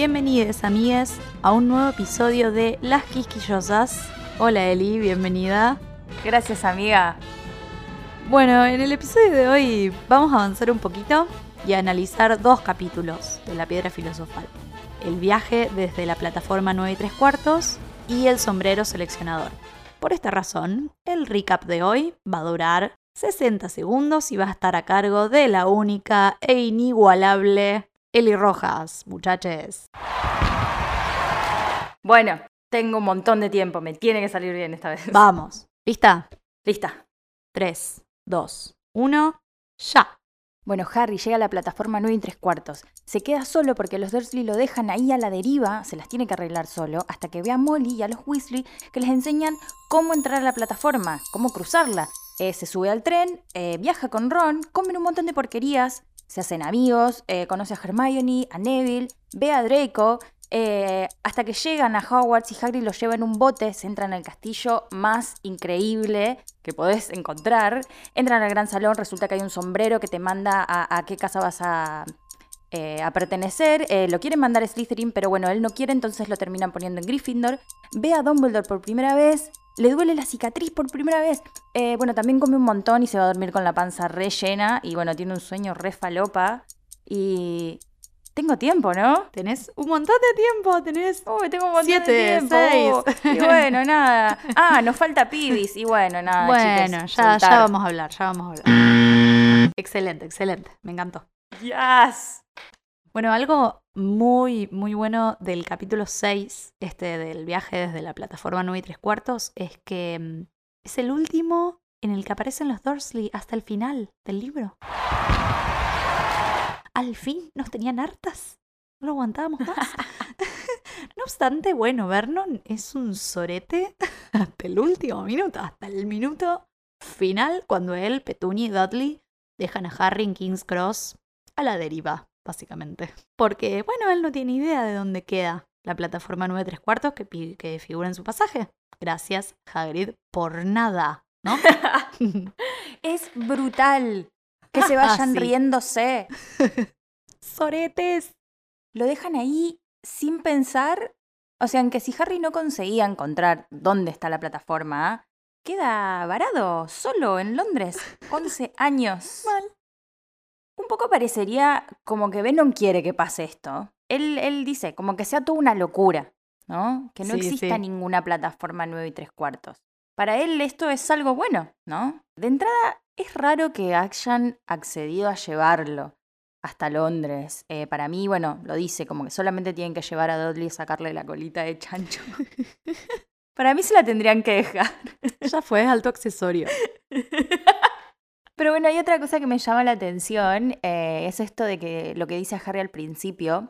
Bienvenidos, amigues, a un nuevo episodio de Las Quisquillosas. Hola Eli, bienvenida. Gracias, amiga. Bueno, en el episodio de hoy vamos a avanzar un poquito y a analizar dos capítulos de la piedra filosofal. El viaje desde la plataforma 9 y 3 cuartos y el sombrero seleccionador. Por esta razón, el recap de hoy va a durar 60 segundos y va a estar a cargo de la única e inigualable Eli Rojas, muchachos. Bueno, tengo un montón de tiempo, me tiene que salir bien esta vez. Vamos. ¿Lista? Lista. 3, 2, 1, ya. Bueno, Harry llega a la plataforma 9 y 3 cuartos. Se queda solo porque los Dursley lo dejan ahí a la deriva, se las tiene que arreglar solo, hasta que ve a Molly y a los Weasley que les enseñan cómo entrar a la plataforma, cómo cruzarla. Eh, se sube al tren, eh, viaja con Ron, comen un montón de porquerías, se hacen amigos, eh, conoce a Hermione, a Neville, ve a Draco, eh, hasta que llegan a Hogwarts y Hagrid los lleva en un bote, se entran al castillo más increíble que podés encontrar, entran al gran salón, resulta que hay un sombrero que te manda a, a qué casa vas a, eh, a pertenecer, eh, lo quieren mandar a Slytherin, pero bueno, él no quiere, entonces lo terminan poniendo en Gryffindor, ve a Dumbledore por primera vez, le duele la cicatriz por primera vez. Eh, bueno, también come un montón y se va a dormir con la panza re llena. Y bueno, tiene un sueño re falopa. Y. Tengo tiempo, ¿no? Tenés un montón de tiempo, tenés Uy, tengo un montón Siete, de tiempo. seis. Y bueno, nada. Ah, nos falta pibis. Y bueno, nada. Bueno, chiques, ya, ya vamos a hablar, ya vamos a hablar. Excelente, excelente, me encantó. Yes. Bueno, algo muy, muy bueno del capítulo 6, este del viaje desde la plataforma 9 y 3 cuartos, es que mm, es el último en el que aparecen los Dursley hasta el final del libro. Al fin nos tenían hartas. No lo aguantábamos más. no obstante, bueno, Vernon es un sorete hasta el último minuto, hasta el minuto final, cuando él, Petunia y Dudley dejan a Harry en King's Cross a la deriva, básicamente. Porque, bueno, él no tiene idea de dónde queda la plataforma 9 3 cuartos que, que figura en su pasaje. Gracias, Hagrid, por nada, ¿no? Es brutal. Que se vayan Sí. riéndose. Soretes. Lo dejan ahí sin pensar. O sea, aunque si Harry no conseguía encontrar dónde está la plataforma, queda varado, solo en Londres. 11 años. Mal. Un poco parecería como que Venom quiere que pase esto. Él, él dice, como que sea toda una locura, ¿no? Que no Sí, exista sí. ninguna plataforma 9 y 3 cuartos. Para él esto es algo bueno, ¿no? De entrada, es raro que hayan accedido a llevarlo hasta Londres. Eh, para mí, bueno, lo dice, como que solamente tienen que llevar a Dudley y sacarle la colita de chancho. Para mí se la tendrían que dejar. Ya fue alto accesorio. Pero bueno, hay otra cosa que me llama la atención, eh, es esto de que lo que dice Harry al principio,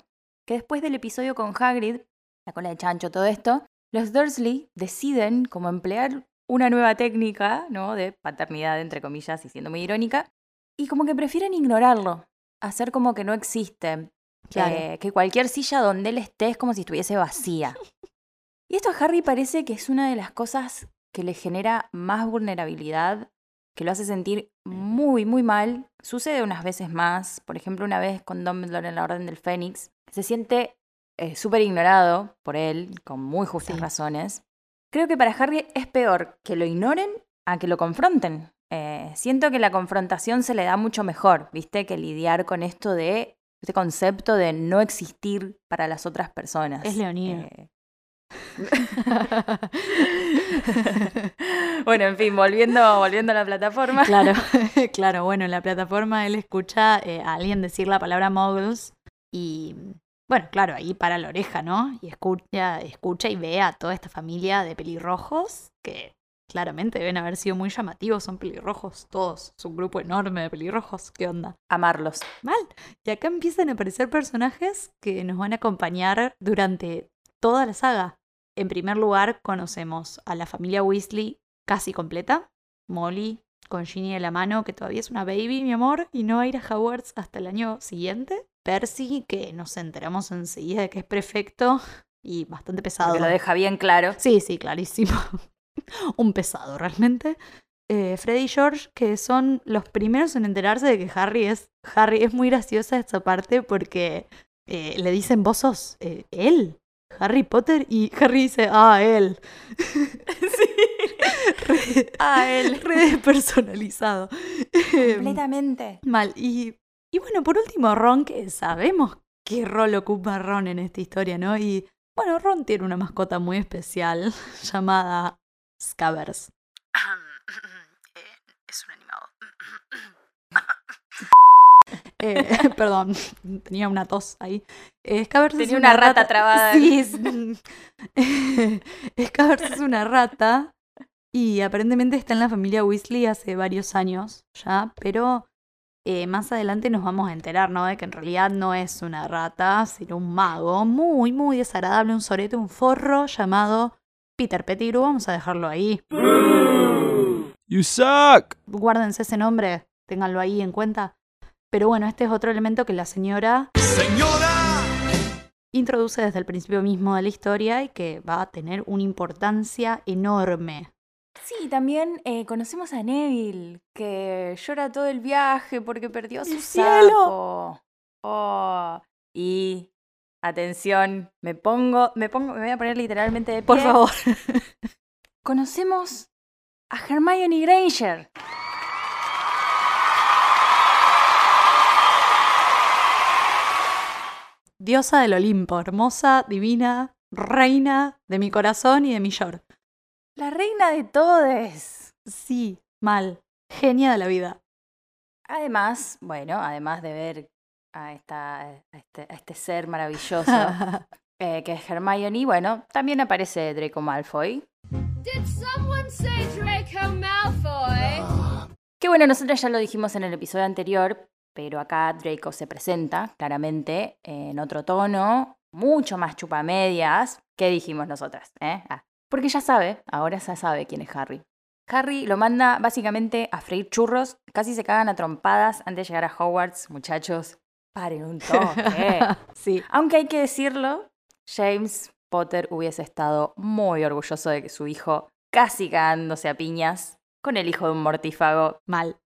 que después del episodio con Hagrid, la cola de chancho, todo esto, los Dursley deciden como emplear una nueva técnica, ¿no? De paternidad, entre comillas, y siendo muy irónica, y como que prefieren ignorarlo, hacer como que no existe, Claro. que cualquier silla donde él esté es como si estuviese vacía. Y esto a Harry parece que es una de las cosas que le genera más vulnerabilidad, que lo hace sentir muy, muy mal. Sucede unas veces más, por ejemplo, una vez con Dumbledore en la Orden del Fénix, se siente eh, súper ignorado por él, con muy justas Sí. razones. Creo que para Harry es peor que lo ignoren a que lo confronten. Eh, siento que la confrontación se le da mucho mejor, ¿viste? Que lidiar con esto de, este concepto de no existir para las otras personas. Es leonino. Eh, bueno, en fin, volviendo, volviendo a la plataforma. Claro, claro. Bueno, en la plataforma él escucha eh, a alguien decir la palabra muggles y Bueno, claro, ahí para la oreja, ¿no? Y escucha, escucha y ve a toda esta familia de pelirrojos que claramente deben haber sido muy llamativos, son pelirrojos, todos, es un grupo enorme de pelirrojos, ¿qué onda? Amarlos. Mal. Y acá empiezan a aparecer personajes que nos van a acompañar durante toda la saga. En primer lugar, conocemos a la familia Weasley casi completa. Molly con Ginny de la mano, que todavía es una baby, mi amor, y no va a ir a Hogwarts hasta el año siguiente. Percy, que nos enteramos enseguida de que es prefecto y bastante pesado. Que lo deja bien claro. Sí, sí, clarísimo. Un pesado, realmente. Eh, Freddy y George, que son los primeros en enterarse de que Harry es. Harry es muy graciosa esta parte porque eh, le dicen, vos sos eh, él, Harry Potter, y Harry dice, ah, él. sí. ah, él. Re personalizado. Em, Completamente. Mal. Y, y bueno, por último, Ron, que sabemos qué rol ocupa Ron en esta historia, ¿no? Y bueno, Ron tiene una mascota muy especial llamada Scabbers. es un animado. Eh, perdón, tenía una tos ahí. Eh, Scabbers es Tenía una rata trabada. Sí, es... Scabbers es una rata y aparentemente está en la familia Weasley hace varios años ya, pero eh, más adelante nos vamos a enterar, ¿no? De que en realidad no es una rata, sino un mago muy, muy desagradable, un sorete, un forro llamado Peter Pettigrew. Vamos a dejarlo ahí. You suck! Guárdense ese nombre, ténganlo ahí en cuenta. Pero bueno, este es otro elemento que la señora ¡Señora! introduce desde el principio mismo de la historia y que va a tener una importancia enorme. Sí, también eh, conocemos a Neville, que llora todo el viaje porque perdió su ¡El cielo! Oh, y atención, me pongo, me pongo, me voy a poner literalmente de pie. Por favor. Conocemos a Hermione Granger. Diosa del Olimpo, hermosa, divina, reina de mi corazón y de mi yor. La reina de todes. Sí, mal. Genia de la vida. Además, bueno, además de ver a, esta, a, este, a este ser maravilloso eh, que es Hermione, bueno, también aparece Draco Malfoy. Did someone say Draco Malfoy? Que bueno, nosotros ya lo dijimos en el episodio anterior, pero acá Draco se presenta claramente en otro tono, mucho más chupamedias. ¿Qué dijimos nosotras? eh? Ah, porque ya sabe, ahora ya sabe quién es Harry. Harry lo manda básicamente a freír churros, casi se cagan a trompadas antes de llegar a Hogwarts, muchachos. Paren un toque. sí. Aunque hay que decirlo, James Potter hubiese estado muy orgulloso de que su hijo casi cagándose a piñas con el hijo de un mortífago. Mal.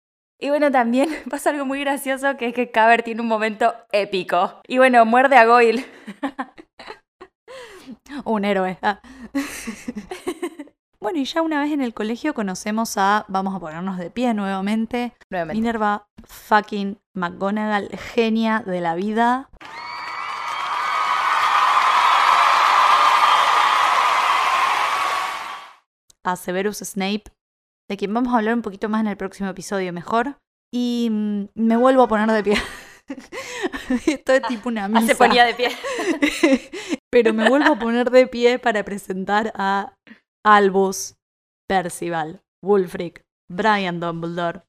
Y bueno, también pasa algo muy gracioso que es que Caber tiene un momento épico. Y bueno, muerde a Goyle. Un héroe. Ah. bueno, y ya una vez en el colegio conocemos a, vamos a ponernos de pie nuevamente, Nuevamente. Minerva fucking McGonagall, genia de la vida. A Severus Snape, de quien vamos a hablar un poquito más en el próximo episodio mejor. Y mm, me vuelvo a poner de pie. Esto es tipo una misa. Ah, se ponía de pie. Pero me vuelvo a poner de pie para presentar a Albus, Percival, Wulfric, Brian Dumbledore.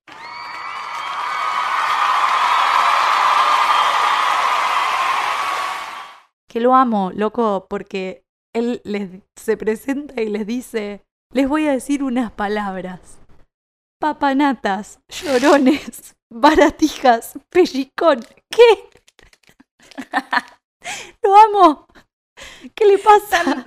Que lo amo, loco, porque él les, se presenta y les dice, les voy a decir unas palabras. Papanatas, llorones, baratijas, pellicón. ¿Qué? Lo amo. ¿Qué le pasa?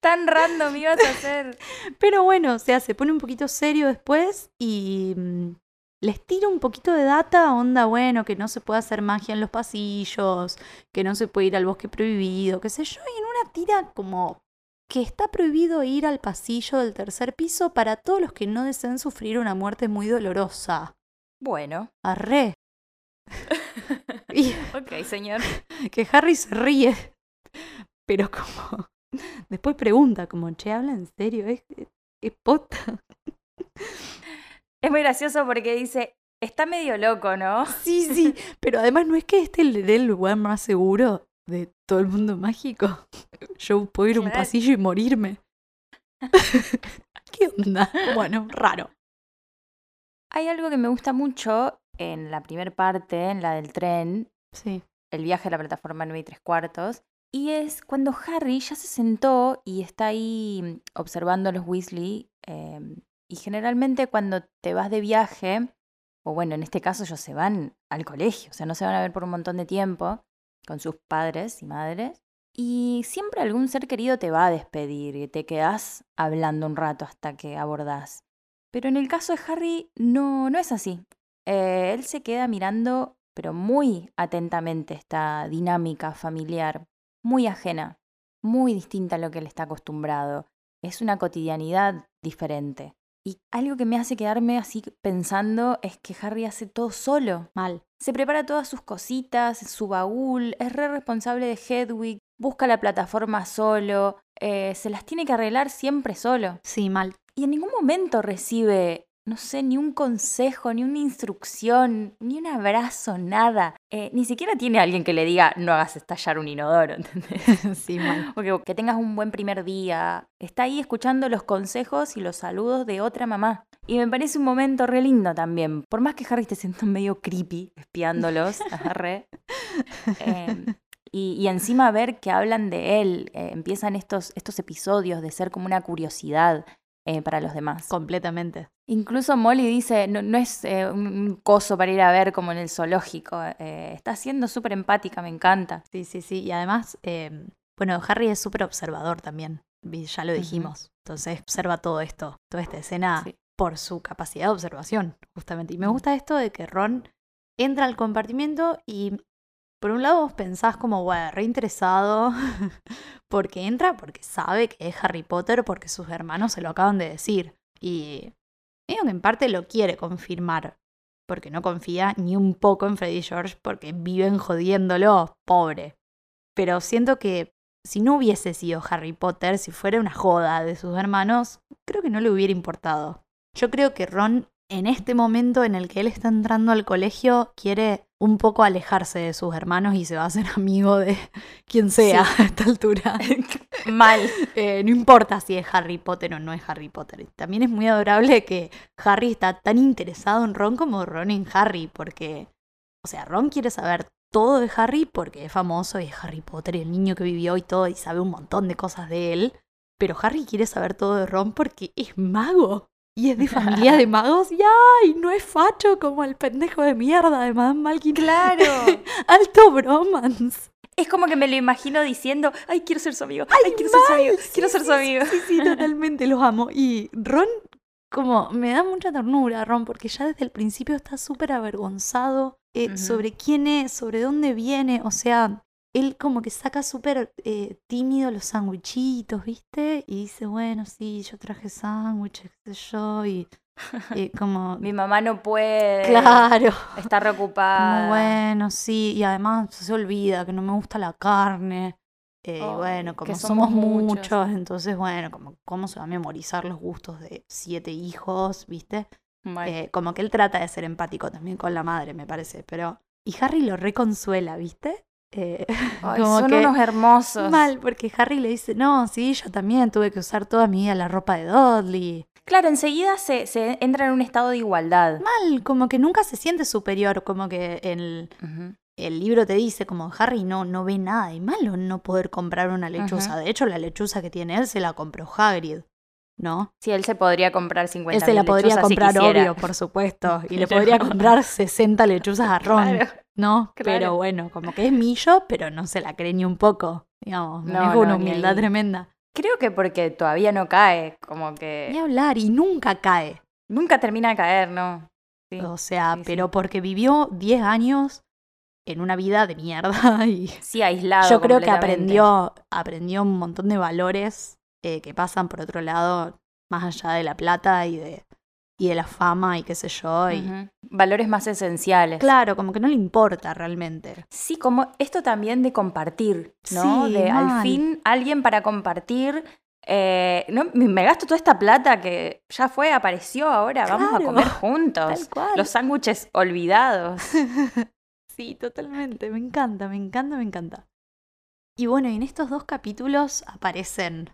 Tan random ibas a hacer. Pero bueno, o sea, se pone un poquito serio después y mm, les tira un poquito de data, onda, bueno, que no se puede hacer magia en los pasillos, que no se puede ir al bosque prohibido, qué sé yo, y en una tira como que está prohibido ir al pasillo del tercer piso para todos los que no deseen sufrir una muerte muy dolorosa. Bueno. Arre. y Ok, señor. que Harry se ríe, pero como... Después pregunta, como, che, ¿habla en serio? ¿Es, es pota? Es muy gracioso porque dice, está medio loco, ¿no? Sí, sí, pero además no es que este le dé el lugar más seguro. De todo el mundo mágico. Yo puedo ir a un Claro. pasillo y morirme. ¿Qué onda? Bueno, raro. Hay algo que me gusta mucho en la primera parte, en la del tren, Sí. el viaje a la plataforma 9 y 3 cuartos, y es cuando Harry ya se sentó y está ahí mm, observando a los Weasley, eh, y generalmente cuando te vas de viaje, o bueno, en este caso ellos se van al colegio, o sea, no se van a ver por un montón de tiempo con sus padres y madres, y siempre algún ser querido te va a despedir y te quedas hablando un rato hasta que abordás. Pero en el caso de Harry no, no es así. Eh, él se queda mirando, pero muy atentamente, esta dinámica familiar, muy ajena, muy distinta a lo que él está acostumbrado. Es una cotidianidad diferente. Y algo que me hace quedarme así pensando es que Harry hace todo solo. Mal. Se prepara todas sus cositas, su baúl, es re responsable de Hedwig, busca la plataforma solo, eh, se las tiene que arreglar siempre solo. Sí, mal. Y en ningún momento recibe, no sé, ni un consejo, ni una instrucción, ni un abrazo, nada. Eh, ni siquiera tiene alguien que le diga, no hagas estallar un inodoro, ¿entendés? Sí. O que, que tengas un buen primer día. Está ahí escuchando los consejos y los saludos de otra mamá. Y me parece un momento re lindo también. Por más que Harry esté siendo medio creepy, espiándolos, re. Eh, y, y encima ver que hablan de él. eh, empiezan estos, estos episodios de ser como una curiosidad eh, para los demás. Completamente. Incluso Molly dice, no, no es eh, un, coso para ir a ver como en el zoológico. eh, está siendo súper empática, me encanta. Sí, sí, sí. Y además, eh, bueno, Harry es súper observador también. Ya lo dijimos. Entonces, observa todo esto, toda esta escena Sí. por su capacidad de observación, justamente. Y me gusta esto de que Ron entra al compartimiento y, por un lado, vos pensás como, bueno, reinteresado, porque entra porque sabe que es Harry Potter, porque sus hermanos se lo acaban de decir. Y medio que en parte lo quiere confirmar, porque no confía ni un poco en Freddy George, porque viven jodiéndolo, pobre. Pero siento que si no hubiese sido Harry Potter, si fuera una joda de sus hermanos, creo que no le hubiera importado. Yo creo que Ron, en este momento en el que él está entrando al colegio, quiere un poco alejarse de sus hermanos y se va a hacer amigo de quien sea a esta altura. Mal. Eh, no importa si es Harry Potter o no es Harry Potter. También es muy adorable que Harry está tan interesado en Ron como Ron en Harry, porque, o sea, Ron quiere saber todo de Harry porque es famoso y es Harry Potter y el niño que vivió y todo y sabe un montón de cosas de él. Pero Harry quiere saber todo de Ron porque es mago. Y es de familia de magos y ¡ay! No es facho como el pendejo de mierda de Madame Malkin. Claro. Alto bromance. Es como que me lo imagino diciendo, ay, quiero ser su amigo, ay, quiero ser su amigo, Sí, quiero ser su amigo. Sí, sí, totalmente los amo. Y Ron, como, me da mucha ternura, Ron, porque ya desde el principio está súper avergonzado eh, sobre quién es, sobre dónde viene. O sea, él como que saca súper eh, tímido los sándwichitos, ¿viste? Y dice, bueno, sí, yo traje sándwiches, qué sé yo, y eh, como... Mi mamá no puede. Claro. Está Como reocupada. bueno, sí, y además se olvida que no me gusta la carne. Eh, bueno, como somos somos, muchos. muchos, entonces bueno, como cómo se va a memorizar los gustos de siete hijos, ¿viste? Eh, como que él trata de ser empático también con la madre, me parece, pero... Y Harry lo reconsuela, ¿viste? Eh, Ay, como son que- unos hermosos. Mal, porque Harry le dice, no, sí, yo también tuve que usar toda mi vida la ropa de Dudley. Claro, enseguida se, se entra en un estado de igualdad. Mal, como que nunca se siente superior, como que el, el libro te dice como Harry no, no ve nada de malo en no poder comprar una lechuza. De hecho, la lechuza que tiene él se la compró Hagrid, ¿no? Sí, él se podría comprar 50 Él se la podría si comprar, quisiera. obvio, por supuesto. Y le podría comprar 60 lechuzas a Ron, Claro. ¿No? claro. Pero bueno, como que es millo, pero no se la cree ni un poco. Digamos, No, una no, ni humildad tremenda. Creo que porque todavía no cae, como que Ni hablar, y nunca cae. nunca termina de caer, ¿no? Sí. O sea, sí, sí. pero porque vivió 10 años en una vida de mierda y Sí, aislado. Yo creo que aprendió, aprendió un montón de valores eh, que pasan por otro lado, más allá de la plata y de, y de la fama y qué sé yo. Y. Valores más esenciales. Claro, como que no le importa realmente. Sí, como esto también de compartir, ¿no? Sí, de al fin alguien para compartir. eh, no, me gasto toda esta plata que ya fue, apareció ahora, vamos a comer juntos. Tal cual. Los sándwiches olvidados. Sí, totalmente. Me encanta, me encanta, me encanta. Y bueno, en estos dos capítulos aparecen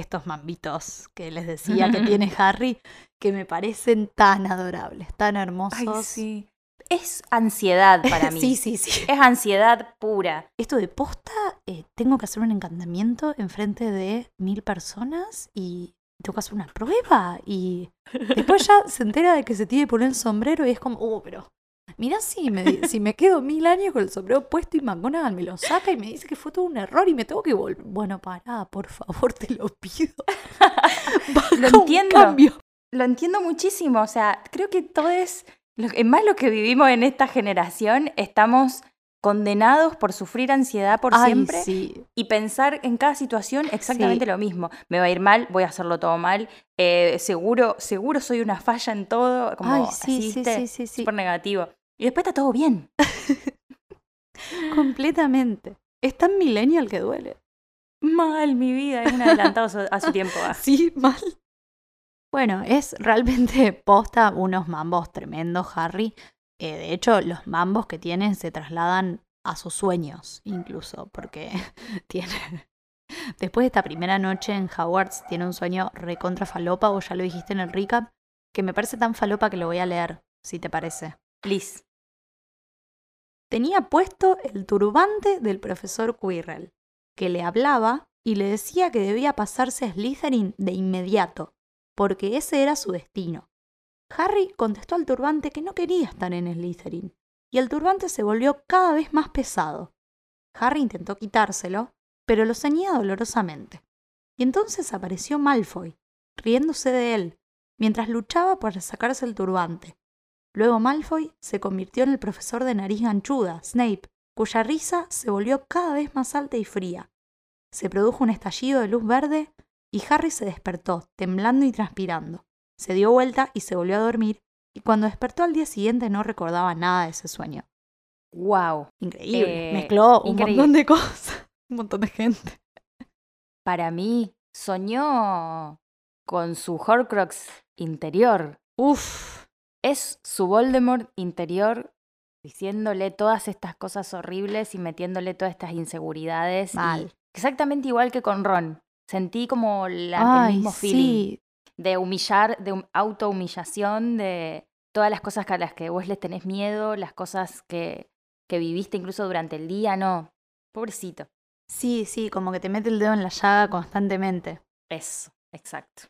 estos mambitos que les decía que tiene Harry, que me parecen tan adorables, tan hermosos. Ay, sí. Es ansiedad para mí. sí, sí, sí. Es ansiedad pura. Esto de posta, eh, tengo que hacer un encantamiento enfrente de mil personas y tengo que hacer una prueba. Y después ya se entera de que se tiene que poner el sombrero y es como, oh, pero mirá si me, si me quedo mil años con el sombrero puesto y McGonagall me lo saca y me dice que fue todo un error y me tengo que volver. Bueno, pará, por favor, te lo pido. Lo entiendo. Lo entiendo muchísimo. O sea, creo que todo es. Lo, en más lo que vivimos en esta generación, estamos condenados por sufrir ansiedad por Ay, siempre sí. y pensar en cada situación exactamente Sí. lo mismo. Me va a ir mal, voy a hacerlo todo mal. eh, seguro, seguro soy una falla en todo. Como Ay, así, sí, sí, ¿viste? sí, sí, sí. Negativo. Y después está todo bien. Completamente. Es tan millennial que duele. Mal, mi vida. Es un adelantado a su- tiempo. ah. Sí, mal. Bueno, es realmente posta unos mambos tremendos, Harry. Eh, de hecho, los mambos que tiene se trasladan a sus sueños, incluso, porque tiene. Después de esta primera noche en Hogwarts, tiene un sueño recontra falopa, o ya lo dijiste en el recap, que me parece tan falopa que lo voy a leer, si te parece. Please. Tenía puesto el turbante del profesor Quirrell, que le hablaba y le decía que debía pasarse a Slytherin de inmediato, porque ese era su destino. Harry contestó al turbante que no quería estar en Slytherin, y el turbante se volvió cada vez más pesado. Harry intentó quitárselo, pero lo ceñía dolorosamente. Y entonces apareció Malfoy, riéndose de él, mientras luchaba por sacarse el turbante. Luego Malfoy se convirtió en el profesor de nariz ganchuda, Snape, cuya risa se volvió cada vez más alta y fría. Se produjo un estallido de luz verde y Harry se despertó, temblando y transpirando. Se dio vuelta y se volvió a dormir, y cuando despertó al día siguiente no recordaba nada de ese sueño. Wow. Increíble. Eh, Mezcló un increíble. montón de cosas. Un montón de gente. Para mí, soñó con su Horcrux interior. Uf. Es su Voldemort interior diciéndole todas estas cosas horribles y metiéndole todas estas inseguridades. Mal. exactamente igual que con Ron. Sentí como la- el mismo feeling sí. de humillar, de hum- autohumillación, de todas las cosas que a las que vos les tenés miedo, las cosas que, que viviste incluso durante el día, no. Pobrecito. Sí, sí, como que te mete el dedo en la llaga constantemente. Eso, exacto.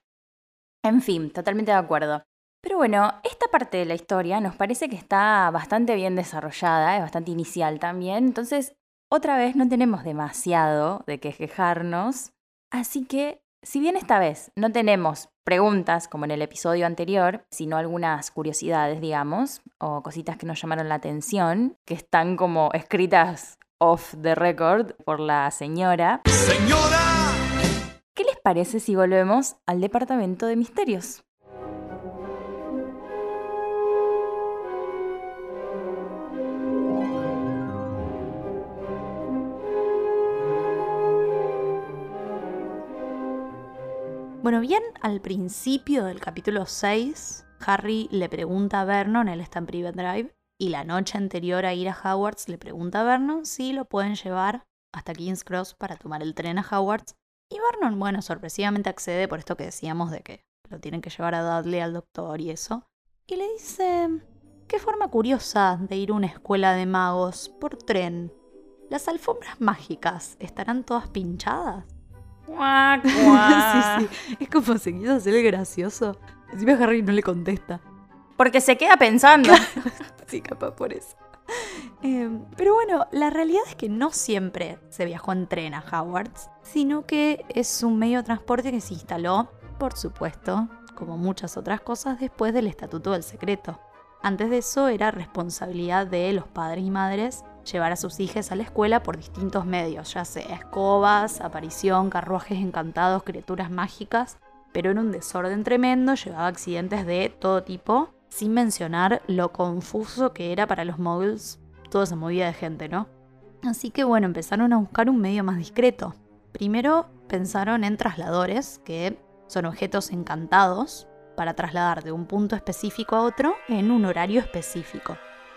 En fin, totalmente de acuerdo. Pero bueno, esta parte de la historia nos parece que está bastante bien desarrollada, es bastante inicial también, entonces otra vez no tenemos demasiado de qué quejarnos, así que si bien esta vez no tenemos preguntas como en el episodio anterior, sino algunas curiosidades, digamos, o cositas que nos llamaron la atención, que están como escritas off the record por la señora, Señora. ¿Qué les parece si volvemos al departamento de misterios? Bueno, bien al principio del capítulo 6, Harry le pregunta a Vernon, él está en Private Drive, y la noche anterior a ir a Hogwarts le pregunta a Vernon si lo pueden llevar hasta King's Cross para tomar el tren a Hogwarts. Y Vernon, bueno, sorpresivamente accede por esto que decíamos de que lo tienen que llevar a Dudley al doctor y eso. Y le dice, qué forma curiosa de ir a una escuela de magos por tren. ¿Las alfombras mágicas estarán todas pinchadas? Sí, sí. Es como se quiso hacer el gracioso. Encima Harry no le contesta. Porque se queda pensando. Sí, capaz por eso. Eh, pero bueno, la realidad es que no siempre se viajó en tren a Hogwarts, sino que es un medio de transporte que se instaló, por supuesto, como muchas otras cosas, después del Estatuto del Secreto. Antes de eso era responsabilidad de los padres y madres llevar a sus hijas a la escuela por distintos medios, ya sea escobas, aparición, carruajes encantados, criaturas mágicas, pero era un desorden tremendo, llevaba accidentes de todo tipo, sin mencionar lo confuso que era para los muggles toda esa movida de gente, ¿no? Así que bueno, empezaron a buscar un medio más discreto. Primero pensaron en trasladores, que son objetos encantados para trasladar de un punto específico a otro en un horario específico.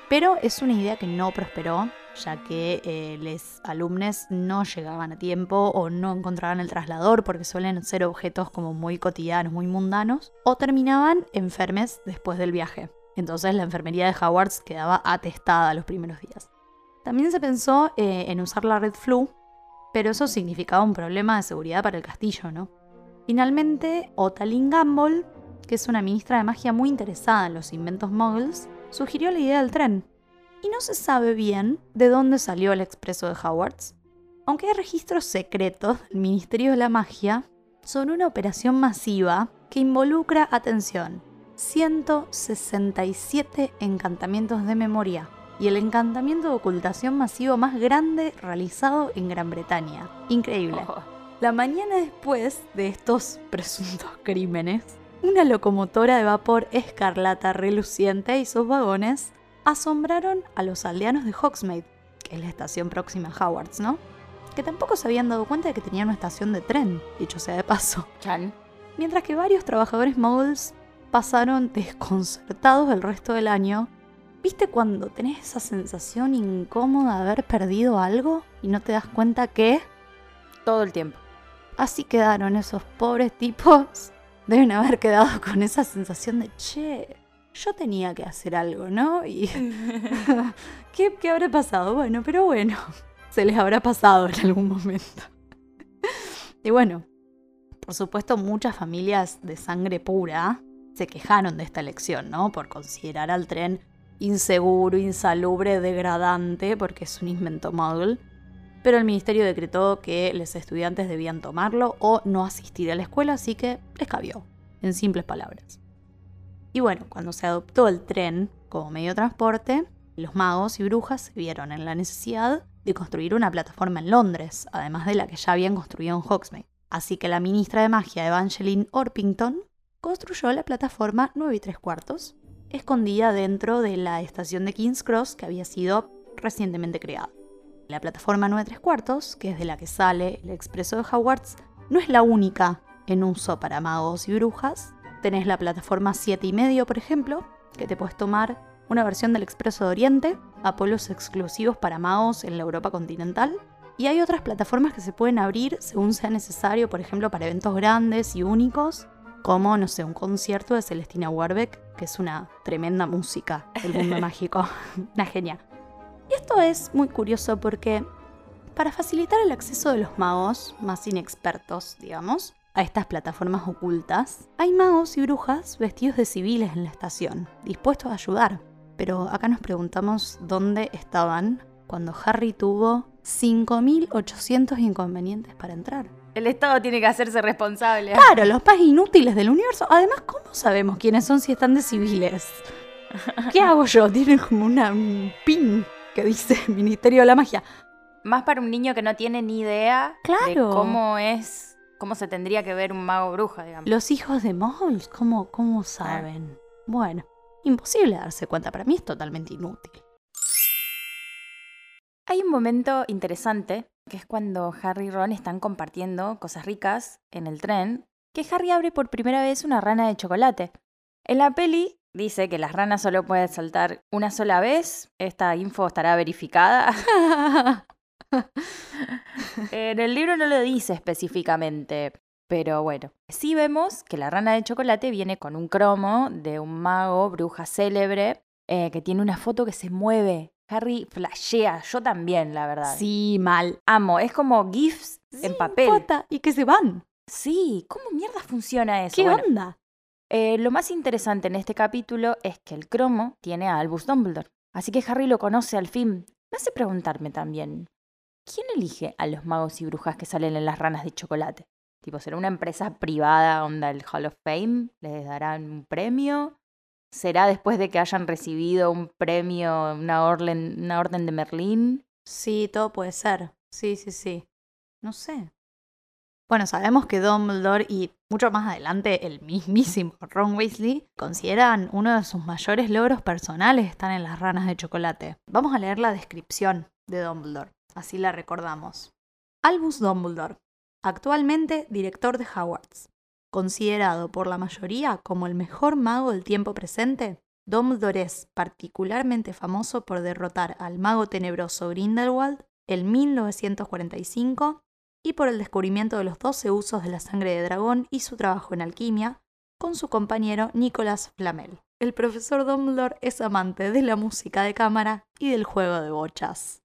Pero es una idea que no prosperó ya que eh, los alumnos no llegaban a tiempo o no encontraban el traslador porque suelen ser objetos como muy cotidianos, muy mundanos, o terminaban enfermes después del viaje. Entonces la enfermería de Howards quedaba atestada los primeros días. También se pensó eh, en usar la Red Flu, pero eso significaba un problema de seguridad para el castillo, ¿no? Finalmente, Otalin Gamble, que es una ministra de magia muy interesada en los inventos muggles, sugirió la idea del tren. Y no se sabe bien de dónde salió el expreso de Howards, aunque hay registros secretos del Ministerio de la Magia sobre una operación masiva que involucra, atención, 167 encantamientos de memoria y el encantamiento de ocultación masivo más grande realizado en Gran Bretaña. Increíble. Oh. La mañana después de estos presuntos crímenes, una locomotora de vapor escarlata reluciente y sus vagones asombraron a los aldeanos de Hogsmeade, que es la estación próxima a Howards, ¿no? Que tampoco se habían dado cuenta de que tenía una estación de tren, dicho sea de paso. Chan. Mientras que varios trabajadores muggles pasaron desconcertados el resto del año. ¿Viste cuando tenés esa sensación incómoda de haber perdido algo y no te das cuenta que Todo el tiempo. así quedaron esos pobres tipos? Deben haber quedado con esa sensación de, che, yo tenía que hacer algo, ¿no? Y ¿qué, qué habrá pasado? Bueno, pero bueno, se les habrá pasado en algún momento. y bueno, por supuesto, muchas familias de sangre pura se quejaron de esta elección, ¿no? Por considerar al tren inseguro, insalubre, degradante, porque es un invento muggle. Pero el ministerio decretó que los estudiantes debían tomarlo o no asistir a la escuela, así que les cabió, en simples palabras. Y bueno, cuando se adoptó el tren como medio de transporte, los magos y brujas se vieron en la necesidad de construir una plataforma en Londres, además de la que ya habían construido en Hogsmeade. Así que la ministra de magia Evangeline Orpington construyó la plataforma 9 y 3 cuartos, escondida dentro de la estación de King's Cross que había sido recientemente creada. La plataforma 9 3 cuartos, que es de la que sale el expreso de Howards, no es la única en uso para magos y brujas. Tenés la plataforma 7 y medio, por ejemplo, que te puedes tomar una versión del expreso de Oriente, a polos exclusivos para magos en la Europa continental. Y hay otras plataformas que se pueden abrir según sea necesario, por ejemplo, para eventos grandes y únicos, como, no sé, un concierto de Celestina Warbeck, que es una tremenda música del mundo mágico, una genia. Y esto es muy curioso porque para facilitar el acceso de los magos más inexpertos, digamos, a estas plataformas ocultas, hay magos y brujas vestidos de civiles en la estación, dispuestos a ayudar. Pero acá nos preguntamos dónde estaban cuando Harry tuvo 5.800 inconvenientes para entrar. El Estado tiene que hacerse responsable. Claro, los más inútiles del universo. Además, ¿cómo sabemos quiénes son si están de civiles? ¿Qué hago yo? Tienen como una, un pin que dice Ministerio de la Magia. Más para un niño que no tiene ni idea de Claro. cómo es, cómo se tendría que ver un mago bruja, digamos. Los hijos de Moles, ¿cómo, cómo saben? Bueno, imposible darse cuenta. Para mí es totalmente inútil. Hay un momento interesante, que es cuando Harry y Ron están compartiendo cosas ricas en el tren, que Harry abre por primera vez una rana de chocolate. En la peli dice que las ranas solo pueden saltar una sola vez. Esta info estará verificada. en el libro no lo dice específicamente, pero bueno. Sí vemos que la rana de chocolate viene con un cromo de un mago, bruja célebre, eh, que tiene una foto que se mueve. Harry flashea, yo también, la verdad. sí, mal. Amo, es como GIFs en papel. y que se van. Sí, ¿cómo mierda funciona eso? ¿Qué Bueno, onda? eh, lo más interesante en este capítulo es que el cromo tiene a Albus Dumbledore. Así que Harry lo conoce al fin. Me hace preguntarme también, ¿quién elige a los magos y brujas que salen en las ranas de chocolate? Tipo, ¿será una empresa privada onda el Hall of Fame? ¿Les darán un premio? ¿Será después de que hayan recibido un premio, una orden, una orden de Merlín? Sí, todo puede ser. Sí, sí, sí. No sé. Bueno, sabemos que Dumbledore y mucho más adelante el mismísimo Ron Weasley consideran uno de sus mayores logros personales están en las ranas de chocolate. Vamos a leer la descripción de Dumbledore, así la recordamos. Albus Dumbledore, actualmente director de Hogwarts, considerado por la mayoría como el mejor mago del tiempo presente, Dumbledore es particularmente famoso por derrotar al mago tenebroso Grindelwald en 1945 y por el descubrimiento de los 12 usos de la sangre de dragón y su trabajo en alquimia con su compañero Nicolas Flamel. El profesor Dumbledore es amante de la música de cámara y del juego de bochas.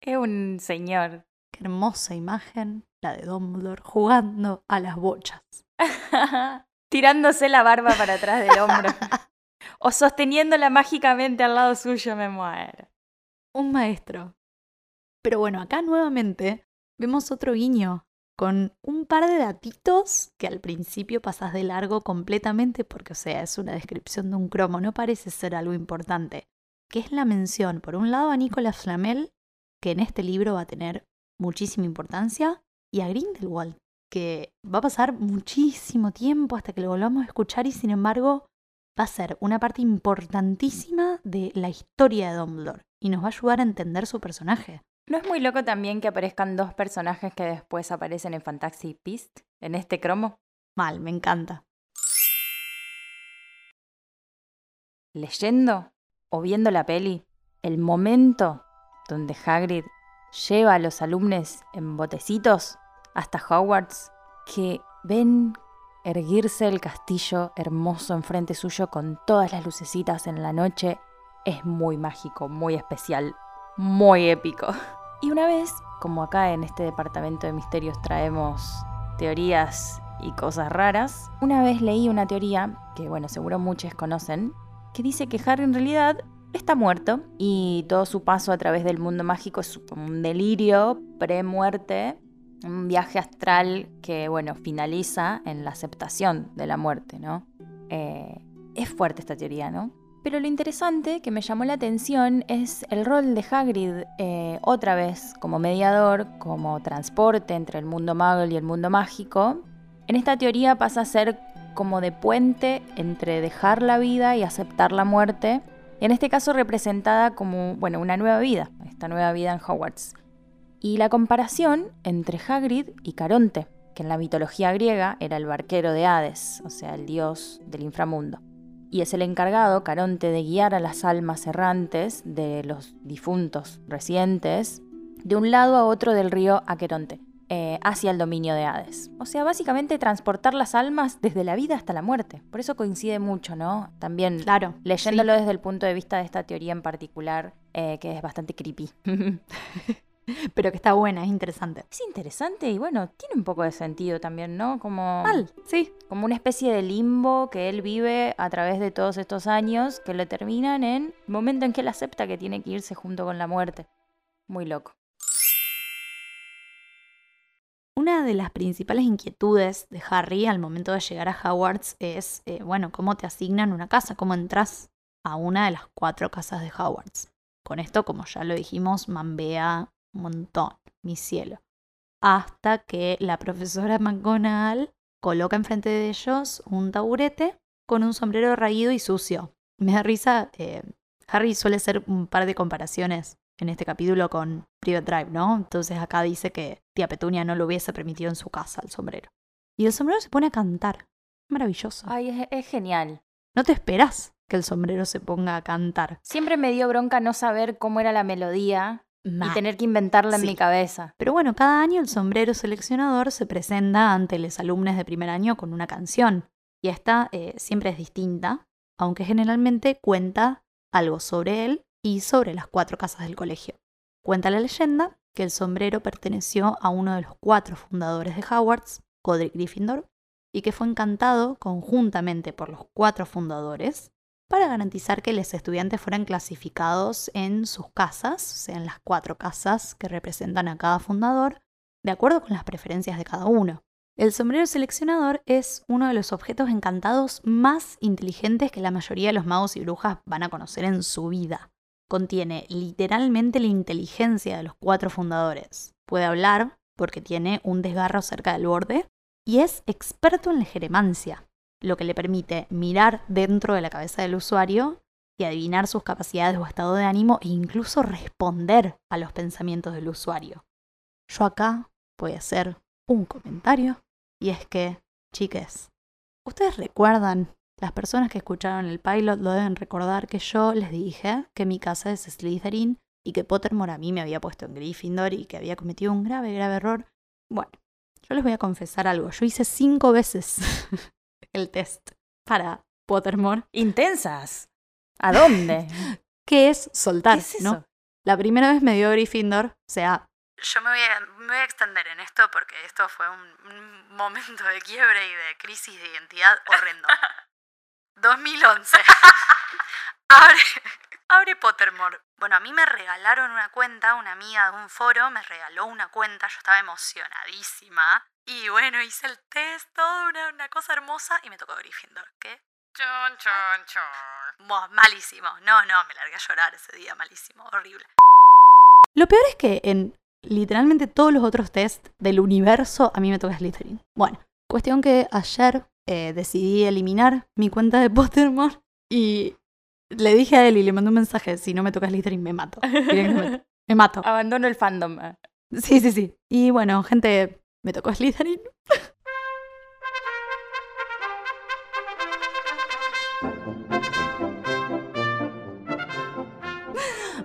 Es un señor. Qué hermosa imagen la de Dumbledore jugando a las bochas. Tirándose la barba para atrás del hombro. o sosteniéndola mágicamente al lado suyo, me muero. Un maestro. Pero bueno, acá nuevamente vemos otro guiño con un par de datitos que al principio pasas de largo completamente porque, o sea, es una descripción de un cromo, no parece ser algo importante, que es la mención, por un lado, a Nicolas Flamel, que en este libro va a tener muchísima importancia, y a Grindelwald, que va a pasar muchísimo tiempo hasta que lo volvamos a escuchar y sin embargo va a ser una parte importantísima de la historia de Dumbledore y nos va a ayudar a entender su personaje. ¿No es muy loco también que aparezcan dos personajes que después aparecen en Fantasy Beast, en este cromo? Mal, me encanta. Leyendo o viendo la peli, el momento donde Hagrid lleva a los alumnos en botecitos hasta Hogwarts, que ven erguirse el castillo hermoso enfrente suyo con todas las lucecitas en la noche, es muy mágico, muy especial, muy épico. Y una vez, como acá en este departamento de misterios traemos teorías y cosas raras, una vez leí una teoría, que bueno, seguro muchos conocen, que dice que Harry en realidad está muerto y todo su paso a través del mundo mágico es un delirio pre-muerte, un viaje astral que, bueno, finaliza en la aceptación de la muerte, ¿no? Eh, es fuerte esta teoría, ¿no? Pero lo interesante que me llamó la atención es el rol de Hagrid eh, otra vez como mediador, como transporte entre el mundo mago y el mundo mágico. En esta teoría pasa a ser como de puente entre dejar la vida y aceptar la muerte, en este caso representada como bueno, una nueva vida, esta nueva vida en Hogwarts. Y la comparación entre Hagrid y Caronte, que en la mitología griega era el barquero de Hades, o sea, el dios del inframundo y es el encargado, Caronte, de guiar a las almas errantes de los difuntos recientes de un lado a otro del río Aqueronte, eh, hacia el dominio de Hades. O sea, básicamente transportar las almas desde la vida hasta la muerte. Por eso coincide mucho, ¿no? También Claro. leyéndolo desde el punto de vista de esta teoría en particular, eh, que es bastante creepy. Pero que está buena, es interesante. es interesante y bueno, tiene un poco de sentido también, ¿no? Como... Mal, sí. como una especie de limbo que él vive a través de todos estos años que lo terminan en el momento en que él acepta que tiene que irse junto con la muerte. Muy loco. Una de las principales inquietudes de Harry al momento de llegar a Hogwarts es, eh, bueno, cómo te asignan una casa, cómo entras a una de las cuatro casas de Hogwarts. Con esto, como ya lo dijimos, mambea un montón, mi cielo. Hasta que la profesora McGonagall coloca enfrente de ellos un taburete con un sombrero raído y sucio. Me da risa, eh, Harry suele hacer un par de comparaciones en este capítulo con Private Drive, ¿no? Entonces acá dice que tía Petunia no lo hubiese permitido en su casa el sombrero. Y el sombrero se pone a cantar. Maravilloso. Ay, es, es genial. No te esperas que el sombrero se ponga a cantar. Siempre me dio bronca no saber cómo era la melodía Mal. y tener que inventarla en mi cabeza. Pero bueno, cada año el sombrero seleccionador se presenta ante los alumnos de primer año con una canción. Y esta eh, siempre es distinta, aunque generalmente cuenta algo sobre él y sobre las cuatro casas del colegio. Cuenta la leyenda que el sombrero perteneció a uno de los cuatro fundadores de Hogwarts, Godric Gryffindor, y que fue encantado conjuntamente por los cuatro fundadores para garantizar que los estudiantes fueran clasificados en sus casas, o sea, en las cuatro casas que representan a cada fundador, de acuerdo con las preferencias de cada uno. El sombrero seleccionador es uno de los objetos encantados más inteligentes que la mayoría de los magos y brujas van a conocer en su vida. Contiene literalmente la inteligencia de los cuatro fundadores. Puede hablar porque tiene un desgarro cerca del borde y es experto en la jeremancia, lo que le permite mirar dentro de la cabeza del usuario y adivinar sus capacidades o estado de ánimo e incluso responder a los pensamientos del usuario. Yo acá voy a hacer un comentario y es que, chiques, ¿ustedes recuerdan Las personas que escucharon el pilot lo deben recordar que yo les dije que mi casa es Slytherin y que Pottermore a mí me había puesto en Gryffindor y que había cometido un grave, grave error. Bueno, yo les voy a confesar algo. Yo hice cinco veces el test para Pottermore, Intensas. ¿A dónde? que es soltar, ¿Qué es ¿no? La primera vez me dio Gryffindor, o sea... Yo me voy, a, me voy a extender en esto porque esto fue un, un momento de quiebre y de crisis de identidad horrendo. 2011. abre, abre Pottermore. Bueno, a mí me regalaron una cuenta, una amiga de un foro me regaló una cuenta, yo estaba emocionadísima. Y bueno, hice el test, todo una, una cosa hermosa y me tocó Gryffindor. ¿Qué? Chon, chon, chon. Malísimo. No, no, me largué a llorar ese día, malísimo, horrible. Lo peor es que en literalmente todos los otros test del universo a mí me toca Slytherin. Bueno, cuestión que ayer eh, decidí eliminar mi cuenta de Pottermore y le dije a él y le mandé un mensaje, si no me toca Slytherin me mato. Me mato. Abandono el fandom. Sí, sí, sí. Y bueno, gente, me tocó Slytherin.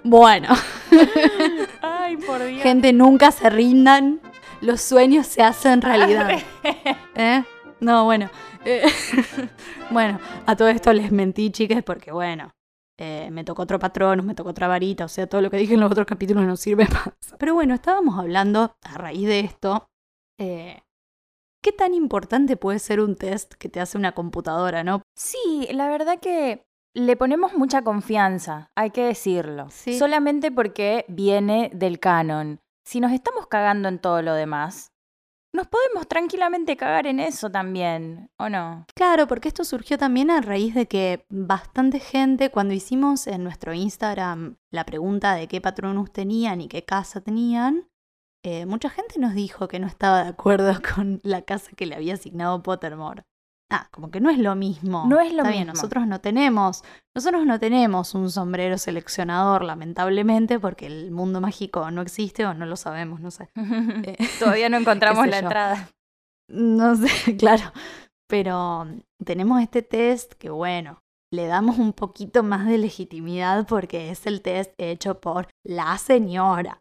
Bueno, Ay, por Dios. gente, nunca se rindan. Los sueños se hacen realidad. ¿Eh? No, bueno. Eh, bueno, a todo esto les mentí, chiques, porque bueno, eh, me tocó otro patrón, me tocó otra varita, o sea, todo lo que dije en los otros capítulos no sirve más. Pero bueno, estábamos hablando a raíz de esto. eh, ¿Qué tan importante puede ser un test que te hace una computadora, no? Sí, la verdad que le ponemos mucha confianza, hay que decirlo. Sí. Solamente porque viene del canon. Si nos estamos cagando en todo lo demás, nos podemos tranquilamente cagar en eso también, ¿o no? Claro, porque esto surgió también a raíz de que bastante gente, cuando hicimos en nuestro Instagram la pregunta de qué patronos tenían y qué casa tenían, eh, mucha gente nos dijo que no estaba de acuerdo con la casa que le había asignado Pottermore. Ah, como que no es lo mismo. No es lo Está bien, mismo. nosotros no tenemos, nosotros no tenemos un sombrero seleccionador, lamentablemente, porque el mundo mágico no existe o no lo sabemos, no sé. Eh, Todavía no encontramos sé la yo. entrada. no sé, claro. Pero tenemos este test que, bueno, le damos un poquito más de legitimidad porque es el test hecho por la señora.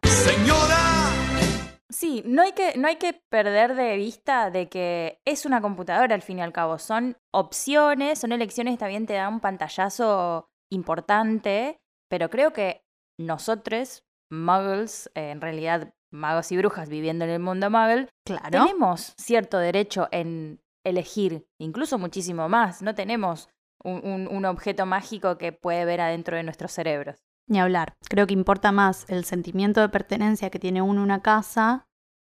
Sí, no hay, que, no hay que perder de vista de que es una computadora al fin y al cabo. Son opciones, son elecciones, también te da un pantallazo importante, pero creo que nosotros, muggles, eh, en realidad magos y brujas viviendo en el mundo muggle, Claro. tenemos cierto derecho en elegir, incluso muchísimo más. No tenemos un, un- un objeto mágico que puede ver adentro de nuestros cerebros. Ni hablar. Creo que importa más el sentimiento de pertenencia que tiene uno a una casa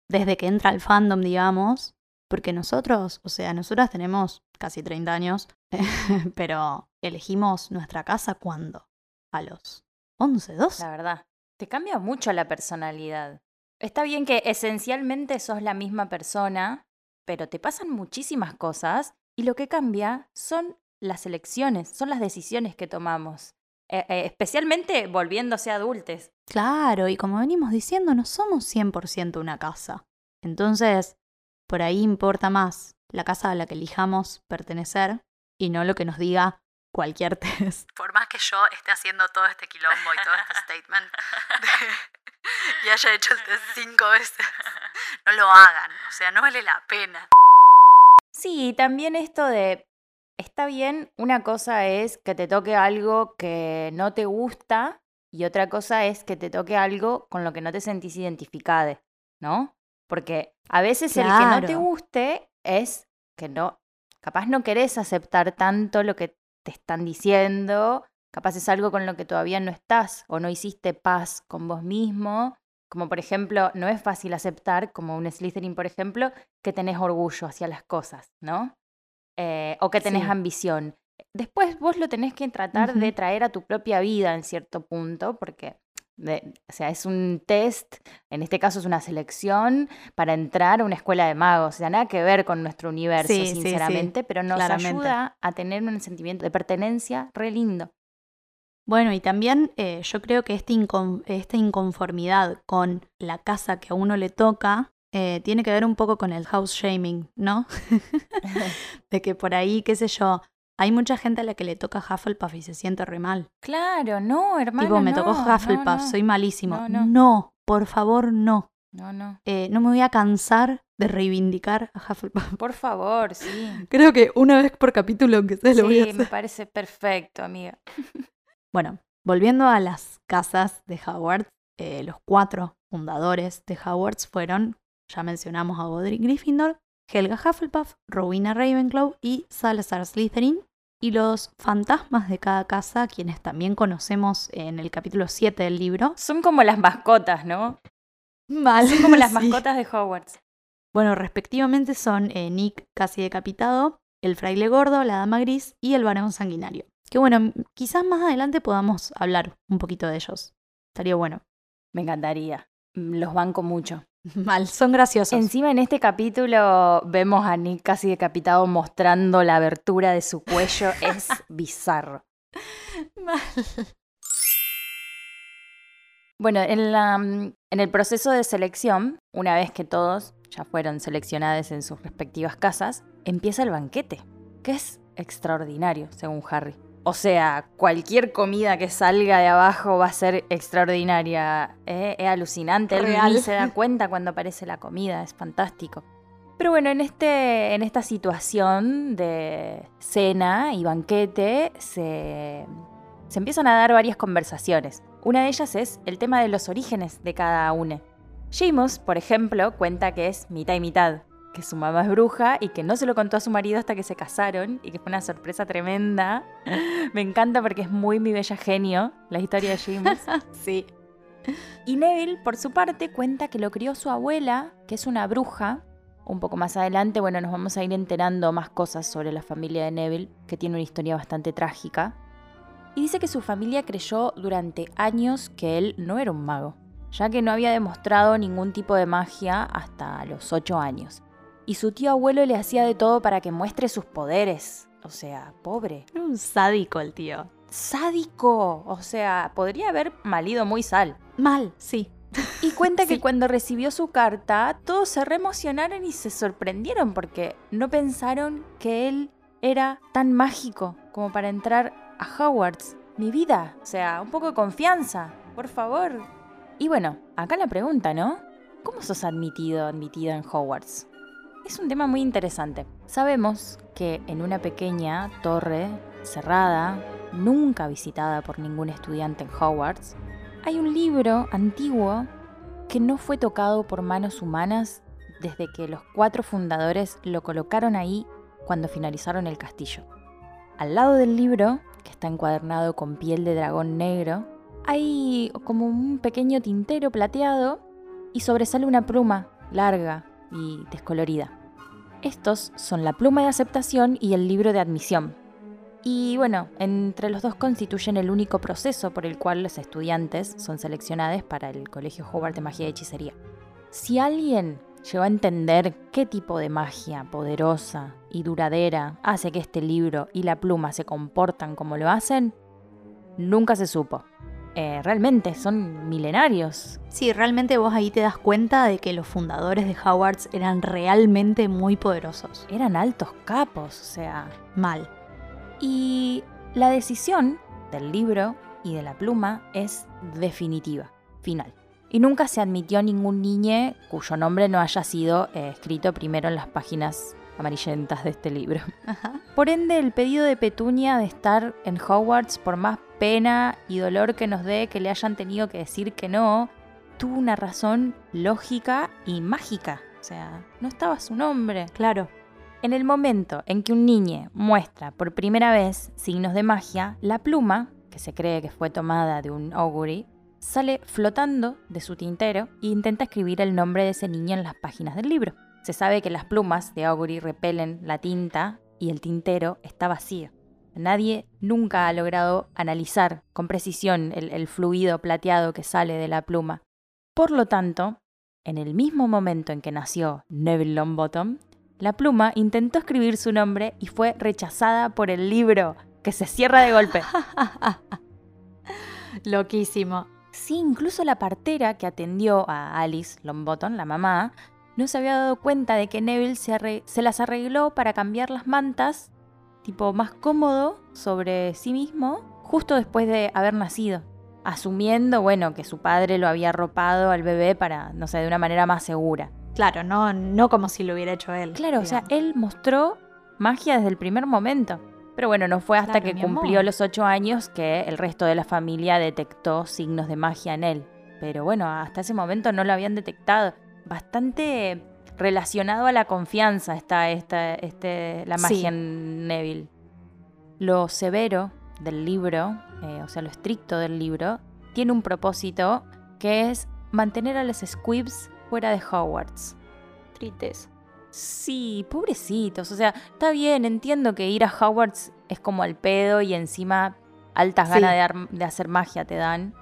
desde que entra al fandom, digamos. Porque nosotros, o sea, nosotras tenemos casi 30 años, pero elegimos nuestra casa cuando? A los 11, 12. La verdad, te cambia mucho la personalidad. Está bien que esencialmente sos la misma persona, pero te pasan muchísimas cosas y lo que cambia son las elecciones, son las decisiones que tomamos. Eh, eh, especialmente volviéndose adultos. Claro, y como venimos diciendo, no somos 100% una casa. Entonces, por ahí importa más la casa a la que elijamos pertenecer y no lo que nos diga cualquier test. Por más que yo esté haciendo todo este quilombo y todo este statement y haya hecho el test cinco veces, no lo hagan, o sea, no vale la pena. Sí, también esto de, está bien, una cosa es que te toque algo que no te gusta y otra cosa es que te toque algo con lo que no te sentís identificada, ¿no? Porque a veces el que no te guste es que no, capaz no querés aceptar tanto lo que te están diciendo, capaz es algo con lo que todavía no estás o no hiciste paz con vos mismo. Como por ejemplo, no es fácil aceptar, como un Slytherin, por ejemplo, que tenés orgullo hacia las cosas, ¿no? Eh, o que tenés Sí. ambición. Después vos lo tenés que tratar de traer a tu propia vida en cierto punto, porque de- o sea, es un test, en este caso es una selección para entrar a una escuela de magos, o sea, nada que ver con nuestro universo, Sí, sí, sí, sinceramente, pero nos claramente. ayuda a tener un sentimiento de pertenencia re lindo. Bueno, y también eh, yo creo que este esta inconformidad con la casa que a uno le toca eh, tiene que ver un poco con el house shaming, ¿no? de que por ahí, qué sé yo, Hay mucha gente a la que le toca Hufflepuff y se siente re mal. Claro, no, hermano. tipo, me no, tocó Hufflepuff, no. soy malísimo. No, por favor, no. No, no. Eh, no me voy a cansar de reivindicar a Hufflepuff. Por favor, sí. Creo que una vez por capítulo, aunque sea, lo voy a Sí, hacer. me parece perfecto, amiga. Bueno, volviendo a las casas de Hogwarts, eh, los cuatro fundadores de Hogwarts fueron, ya mencionamos a Godric Gryffindor, Helga Hufflepuff, Rowena Ravenclaw y Salazar Slytherin. Y los fantasmas de cada casa, quienes también conocemos en el capítulo 7 del libro. Son como las mascotas, ¿no? Mal. Son como las Sí. mascotas de Hogwarts. Bueno, respectivamente son eh, Nick casi decapitado, el fraile gordo, la dama gris y el varón sanguinario. Que bueno, quizás más adelante podamos hablar un poquito de ellos. Estaría bueno. Me encantaría. Mm, Los banco mucho. Mal, son graciosos. Encima en este capítulo vemos a Nick casi decapitado mostrando la abertura de su cuello. Es bizarro. Mal. Bueno, en, la, mm, en el proceso de selección, una vez que todos ya fueron seleccionados en sus respectivas casas, empieza el banquete, que es extraordinario, según Harry. O sea, cualquier comida que salga de abajo va a ser extraordinaria. ¿eh? Es alucinante. Real. se da cuenta cuando aparece la comida, es fantástico. Pero bueno, en, este, en esta situación de cena y banquete se, se empiezan a dar varias conversaciones. Una de ellas es el tema de los orígenes de cada uno. Seamus, por ejemplo, cuenta que es mitad y mitad, que su mamá es bruja y que no se lo contó a su marido hasta que se casaron y que fue una sorpresa tremenda. Me encanta porque es muy mi bella genio la historia de Seamus. Sí. Y Neville, por su parte, cuenta que lo crió su abuela, que es una bruja. Un poco más adelante, bueno, nos vamos a ir enterando más cosas sobre la familia de Neville, que tiene una historia bastante trágica. Y dice que su familia creyó durante años que él no era un mago, ya que no había demostrado ningún tipo de magia hasta los 8 años. Y su tío abuelo le hacía de todo para que muestre sus poderes. O sea, pobre. Era un sádico el tío. Sádico. O sea, podría haber malido muy sal. Mal, sí. Y cuenta que Sí. cuando recibió su carta, todos se reemocionaron y se sorprendieron porque no pensaron que él era tan mágico como para entrar a Hogwarts. Mi vida, o sea, un poco de confianza, por favor. Y bueno, acá la pregunta, ¿no? ¿Cómo sos admitido, admitida en Hogwarts? Es un tema muy interesante. Sabemos que en una pequeña torre cerrada, nunca visitada por ningún estudiante en Hogwarts, hay un libro antiguo que no fue tocado por manos humanas desde que los cuatro fundadores lo colocaron ahí cuando finalizaron el castillo. Al lado del libro, que está encuadernado con piel de dragón negro, hay como un pequeño tintero plateado y sobresale una pluma larga y descolorida. Estos son la pluma de aceptación y el libro de admisión. Y bueno, entre los dos constituyen el único proceso por el cual los estudiantes son seleccionados para el Colegio Hogwarts de Magia y Hechicería. Si alguien llegó a entender qué tipo de magia poderosa y duradera hace que este libro y la pluma se comportan como lo hacen, nunca se supo. Eh, realmente son milenarios. Sí, realmente vos ahí te das cuenta de que los fundadores de Hogwarts eran realmente muy poderosos. Eran altos capos, o sea, Mal. Y la decisión del libro y de la pluma es definitiva, final. Y nunca se admitió ningún niño cuyo nombre no haya sido eh, escrito primero en las páginas amarillentas de este libro. Ajá. Por ende, el pedido de Petunia de estar en Hogwarts, por más pena y dolor que nos dé que le hayan tenido que decir que no, tuvo una razón lógica y mágica. O sea, no estaba su nombre. Claro. En el momento en que un niño muestra por primera vez signos de magia, la pluma, que se cree que fue tomada de un augury, sale flotando de su tintero e intenta escribir el nombre de ese niño en las páginas del libro. Se sabe que las plumas de augury repelen la tinta y el tintero está vacío. Nadie nunca ha logrado analizar con precisión el, el fluido plateado que sale de la pluma. Por lo tanto, en el mismo momento en que nació Neville Longbottom, la pluma intentó escribir su nombre y fue rechazada por el libro, que se cierra de golpe. Loquísimo. Sí, incluso la partera que atendió a Alice Longbottom, la mamá, no se había dado cuenta de que Neville se las arregló para cambiar las mantas tipo más cómodo sobre sí mismo justo después de haber nacido, asumiendo, bueno, que su padre lo había arropado al bebé para, no sé, de una manera más segura. Claro, no, no como si lo hubiera hecho él. Claro, o sea, él mostró magia desde el primer momento. Pero bueno, no fue hasta Claro, que cumplió amor. los ocho años que el resto de la familia detectó signos de magia en él. Pero bueno, hasta ese momento no lo habían detectado. Bastante relacionado a la confianza está esta, este, la magia Sí. en Neville. Lo severo del libro, eh, o sea, lo estricto del libro, tiene un propósito que es mantener a los Squibs fuera de Hogwarts. Tristeza. Sí, pobrecitos. O sea, está bien, entiendo que ir a Hogwarts es como al pedo y encima altas Sí. ganas de, ar- de hacer magia te dan.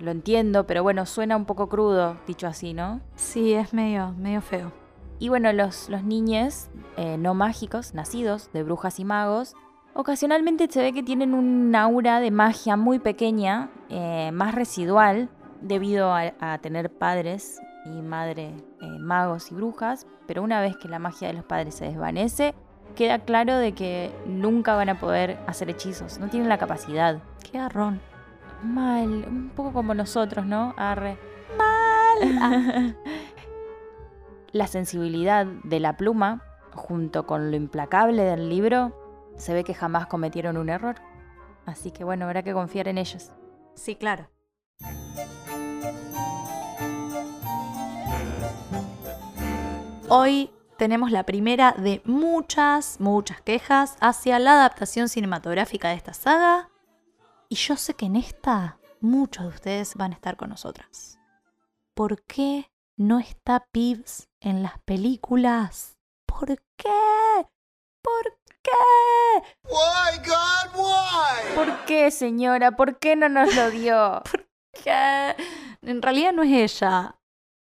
Lo entiendo, pero bueno, suena un poco crudo, dicho así, ¿no? Sí, es medio, medio feo. Y bueno, los, los niños eh, no mágicos, nacidos de brujas y magos, ocasionalmente se ve que tienen un aura de magia muy pequeña, eh, más residual, debido a, a tener padres y madre eh, magos y brujas, pero una vez que la magia de los padres se desvanece, queda claro de que nunca van a poder hacer hechizos, no tienen la capacidad. Qué garrón. Mal, un poco como nosotros, ¿no? Arre. Mal. La sensibilidad de la pluma, junto con lo implacable del libro, se ve que jamás cometieron un error. Así que bueno, habrá que confiar en ellos. Sí, claro. Hoy tenemos la primera de muchas, muchas quejas hacia la adaptación cinematográfica de esta saga. Y yo sé que en esta muchos de ustedes van a estar con nosotras. ¿Por qué no está Pibbs en las películas? ¿Por qué? ¿Por qué? Why, God, why? ¿Por qué, señora? ¿Por qué no nos lo dio? ¿Qué? En realidad no es ella.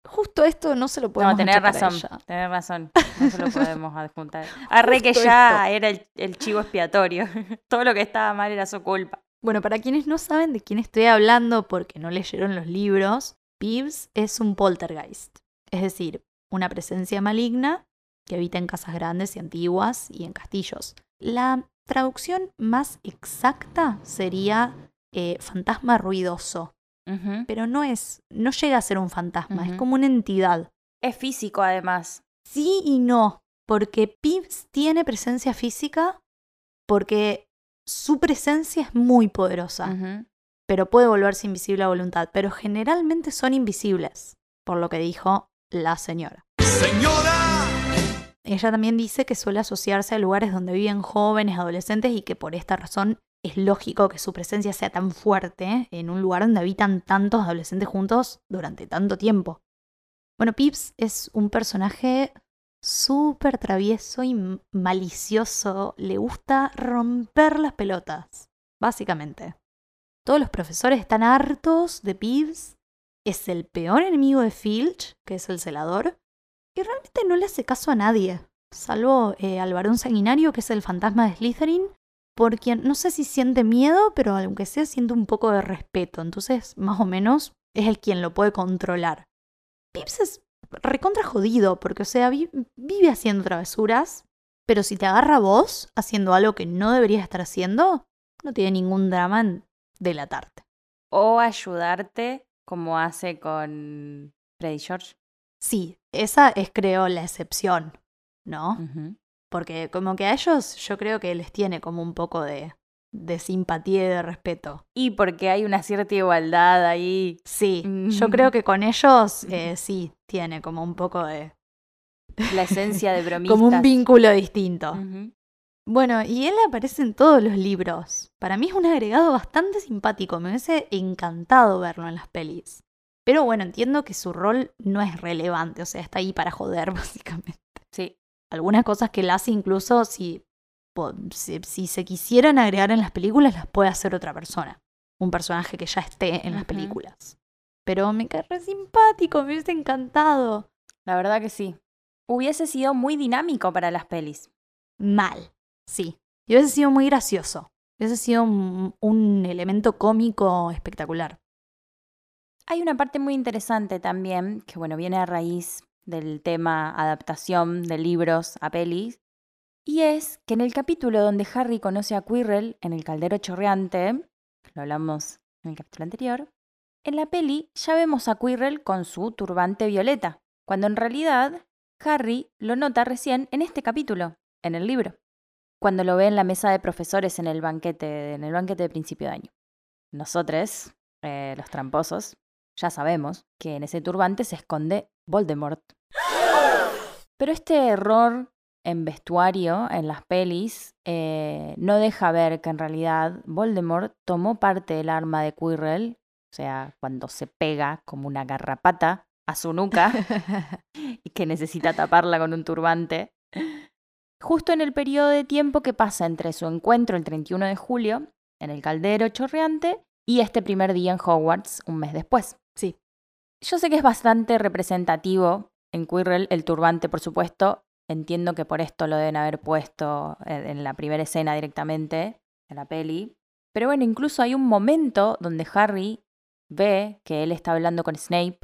Justo esto no se lo podemos No, tenés razón, ella. tenés razón. No se lo podemos adjuntar. Arre que ya era el, el chivo expiatorio. Todo lo que estaba mal era su culpa. Bueno, para quienes no saben de quién estoy hablando porque no leyeron los libros, Pibbs es un poltergeist, es decir, una presencia maligna que habita en casas grandes y antiguas y en castillos. La traducción más exacta sería eh, fantasma ruidoso, pero no es, no llega a ser un fantasma, es como una entidad. Es físico, además. Sí y no, porque Pibbs tiene presencia física porque su presencia es muy poderosa. Pero puede volverse invisible a voluntad, pero generalmente son invisibles, por lo que dijo la señora. Señora. Ella también dice que suele asociarse a lugares donde viven jóvenes, adolescentes y que por esta razón es lógico que su presencia sea tan fuerte en un lugar donde habitan tantos adolescentes juntos durante tanto tiempo. Bueno, Pips es un personaje súper travieso y malicioso. Le gusta romper las pelotas, básicamente. Todos los profesores están hartos de Pips. Es el peor enemigo de Filch, que es el celador. Y realmente no le hace caso a nadie. Salvo eh, al varón sanguinario, que es el fantasma de Slytherin, por quien no sé si siente miedo, pero aunque sea siente un poco de respeto. Entonces, más o menos, es el quien lo puede controlar. Pips es recontra jodido, porque, o sea, vi- vive haciendo travesuras, pero si te agarra vos haciendo algo que no deberías estar haciendo, no tiene ningún drama en delatarte. O ayudarte, como hace con Freddy George. Sí, esa es, creo, la excepción, ¿no? Porque como que a ellos yo creo que les tiene como un poco de, de simpatía y de respeto. Y porque hay una cierta igualdad ahí. Sí, Mm. yo creo que con ellos eh, sí tiene como un poco de... La esencia de bromistas. como un vínculo distinto. Bueno, y él aparece en todos los libros. Para mí es un agregado bastante simpático, me hubiese encantado verlo en las pelis. Pero bueno, entiendo que su rol no es relevante, o sea, está ahí para joder, básicamente. Sí. algunas cosas que él hace incluso si, si, si se quisieran agregar en las películas las puede hacer otra persona. Un personaje que ya esté en las películas. Pero me cae re simpático, me hubiese encantado. La verdad que sí. Hubiese sido muy dinámico para las pelis. Mal, sí. Y hubiese sido muy gracioso. Hubiese sido un, un elemento cómico espectacular. Hay una parte muy interesante también, que bueno, viene a raíz del tema adaptación de libros a pelis, Y es que en el capítulo donde Harry conoce a Quirrell en el caldero chorreante, lo hablamos en el capítulo anterior, en la peli ya vemos a Quirrell con su turbante violeta, cuando en realidad Harry lo nota recién en este capítulo, en el libro, cuando lo ve en la mesa de profesores en el banquete, en el banquete de principio de año. Nosotros, eh, los tramposos, ya sabemos que en ese turbante se esconde Voldemort. Pero este error en vestuario, en las pelis, eh, no deja ver que en realidad Voldemort tomó parte del arma de Quirrell, o sea, cuando se pega como una garrapata a su nuca y que necesita taparla con un turbante. Justo en el periodo de tiempo que pasa entre su encuentro el 31 de julio, en el caldero chorreante, y este primer día en Hogwarts, un mes después. Sí. Yo sé que es bastante representativo en Quirrell el turbante, por supuesto. Entiendo que por esto lo deben haber puesto en la primera escena directamente, en la peli. Pero bueno, incluso hay un momento donde Harry ve que él está hablando con Snape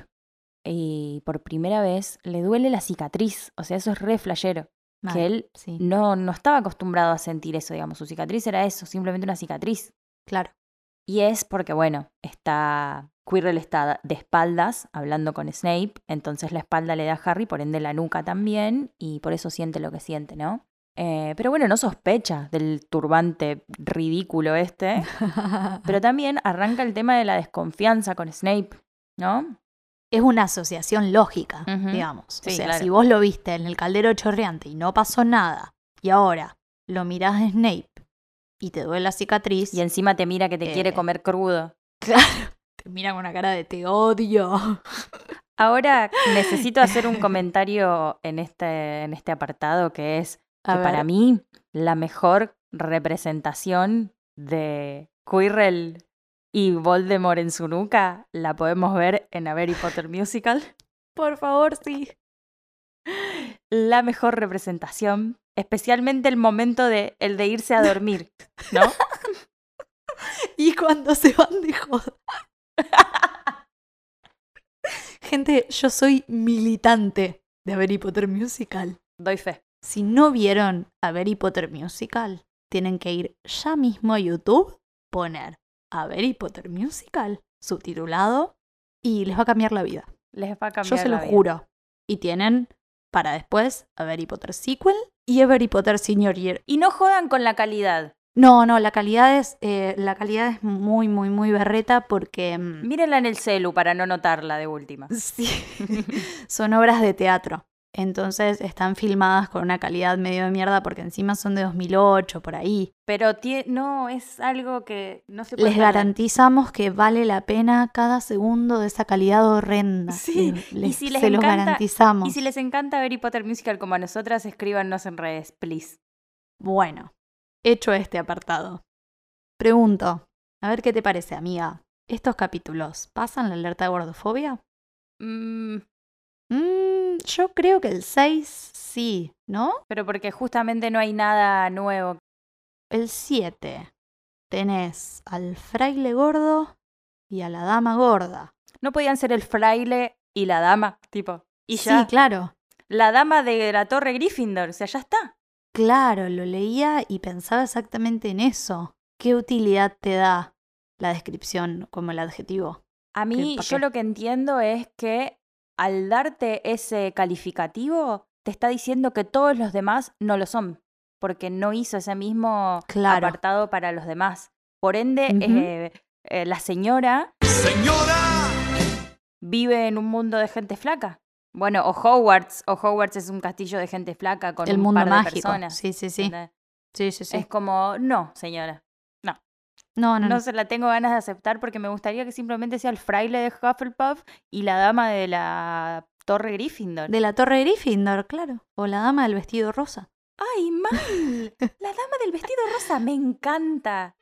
y por primera vez le duele la cicatriz. O sea, eso es re flashero. Mal, Que él Sí, no, no estaba acostumbrado a sentir eso, digamos. Su cicatriz era eso, simplemente una cicatriz. claro. Y es porque, bueno, está. Quirrell está de espaldas hablando con Snape, entonces la espalda le da a Harry, por ende la nuca también, y por eso siente lo que siente, ¿no? Eh, pero bueno, no sospecha del turbante ridículo este, pero también arranca el tema de la desconfianza con Snape, ¿no? Es una asociación lógica, digamos. Sí, o sea, claro. si vos lo viste en el caldero chorreante y no pasó nada, y ahora lo mirás a Snape y te duele la cicatriz, Y encima te mira que te quiere Eh. comer crudo. claro, te mira con una cara de te odio. Ahora necesito hacer un comentario en este, en este apartado que es que para mí la mejor representación de Quirrell y Voldemort en su nuca la podemos ver en A Harry Potter Musical. Por favor, sí. La mejor representación, especialmente el momento de el de irse a dormir, ¿no? Y cuando se van de joda. Gente, yo soy militante de Harry Potter Musical. Doy fe. Si no vieron a Harry Potter Musical, tienen que ir ya mismo a YouTube, poner a Harry Potter Musical subtitulado y les va a cambiar la vida. Les va a cambiar Yo se lo vida. juro. Y tienen para después a Harry Potter Sequel y a Harry Potter Senior Year. Y no jodan con la calidad. No, no, la calidad es, eh, la calidad es muy, muy, muy berreta porque mm, Mírenla en el celu para no notarla de última. sí, son obras de teatro. Entonces están filmadas con una calidad medio de mierda porque encima son de 2008, por ahí. Pero no, es algo que no se puede Les garantizamos que vale la pena cada segundo de esa calidad horrenda. Sí, Les- y si les se los encanta- garantizamos. Y si les encanta Harry Potter Musical como a nosotras, escríbanos en redes, please. Bueno, hecho este apartado. Pregunto, a ver qué te parece, amiga. ¿Estos capítulos pasan la alerta de gordofobia? Mm, Mm, yo creo que el 6 sí, ¿no? pero porque justamente no hay nada nuevo. El 7 tenés al fraile gordo y a la dama gorda. No podían ser el fraile y la dama, tipo. Y ya. Sí, claro. La dama de la torre Gryffindor, o sea, ya está. Claro, lo leía y pensaba exactamente en eso. ¿Qué utilidad te da la descripción como el adjetivo? A mí, yo lo que entiendo es que al darte ese calificativo, te está diciendo que todos los demás no lo son, porque no hizo ese mismo Claro. apartado para los demás. Por ende, eh, eh, la señora Señora, vive en un mundo de gente flaca. Bueno, o Hogwarts, o Hogwarts es un castillo de gente flaca con el un mundo par de mágico. personas. Sí, sí, sí. ¿entendés? Sí, sí, sí. Es como, no, señora. No, no, No no. se la tengo ganas de aceptar porque me gustaría que simplemente sea el fraile de Hufflepuff y la dama de la Torre Gryffindor. De la Torre Gryffindor, claro. O la dama del vestido rosa. ¡Ay, mal! La dama del vestido rosa me encanta.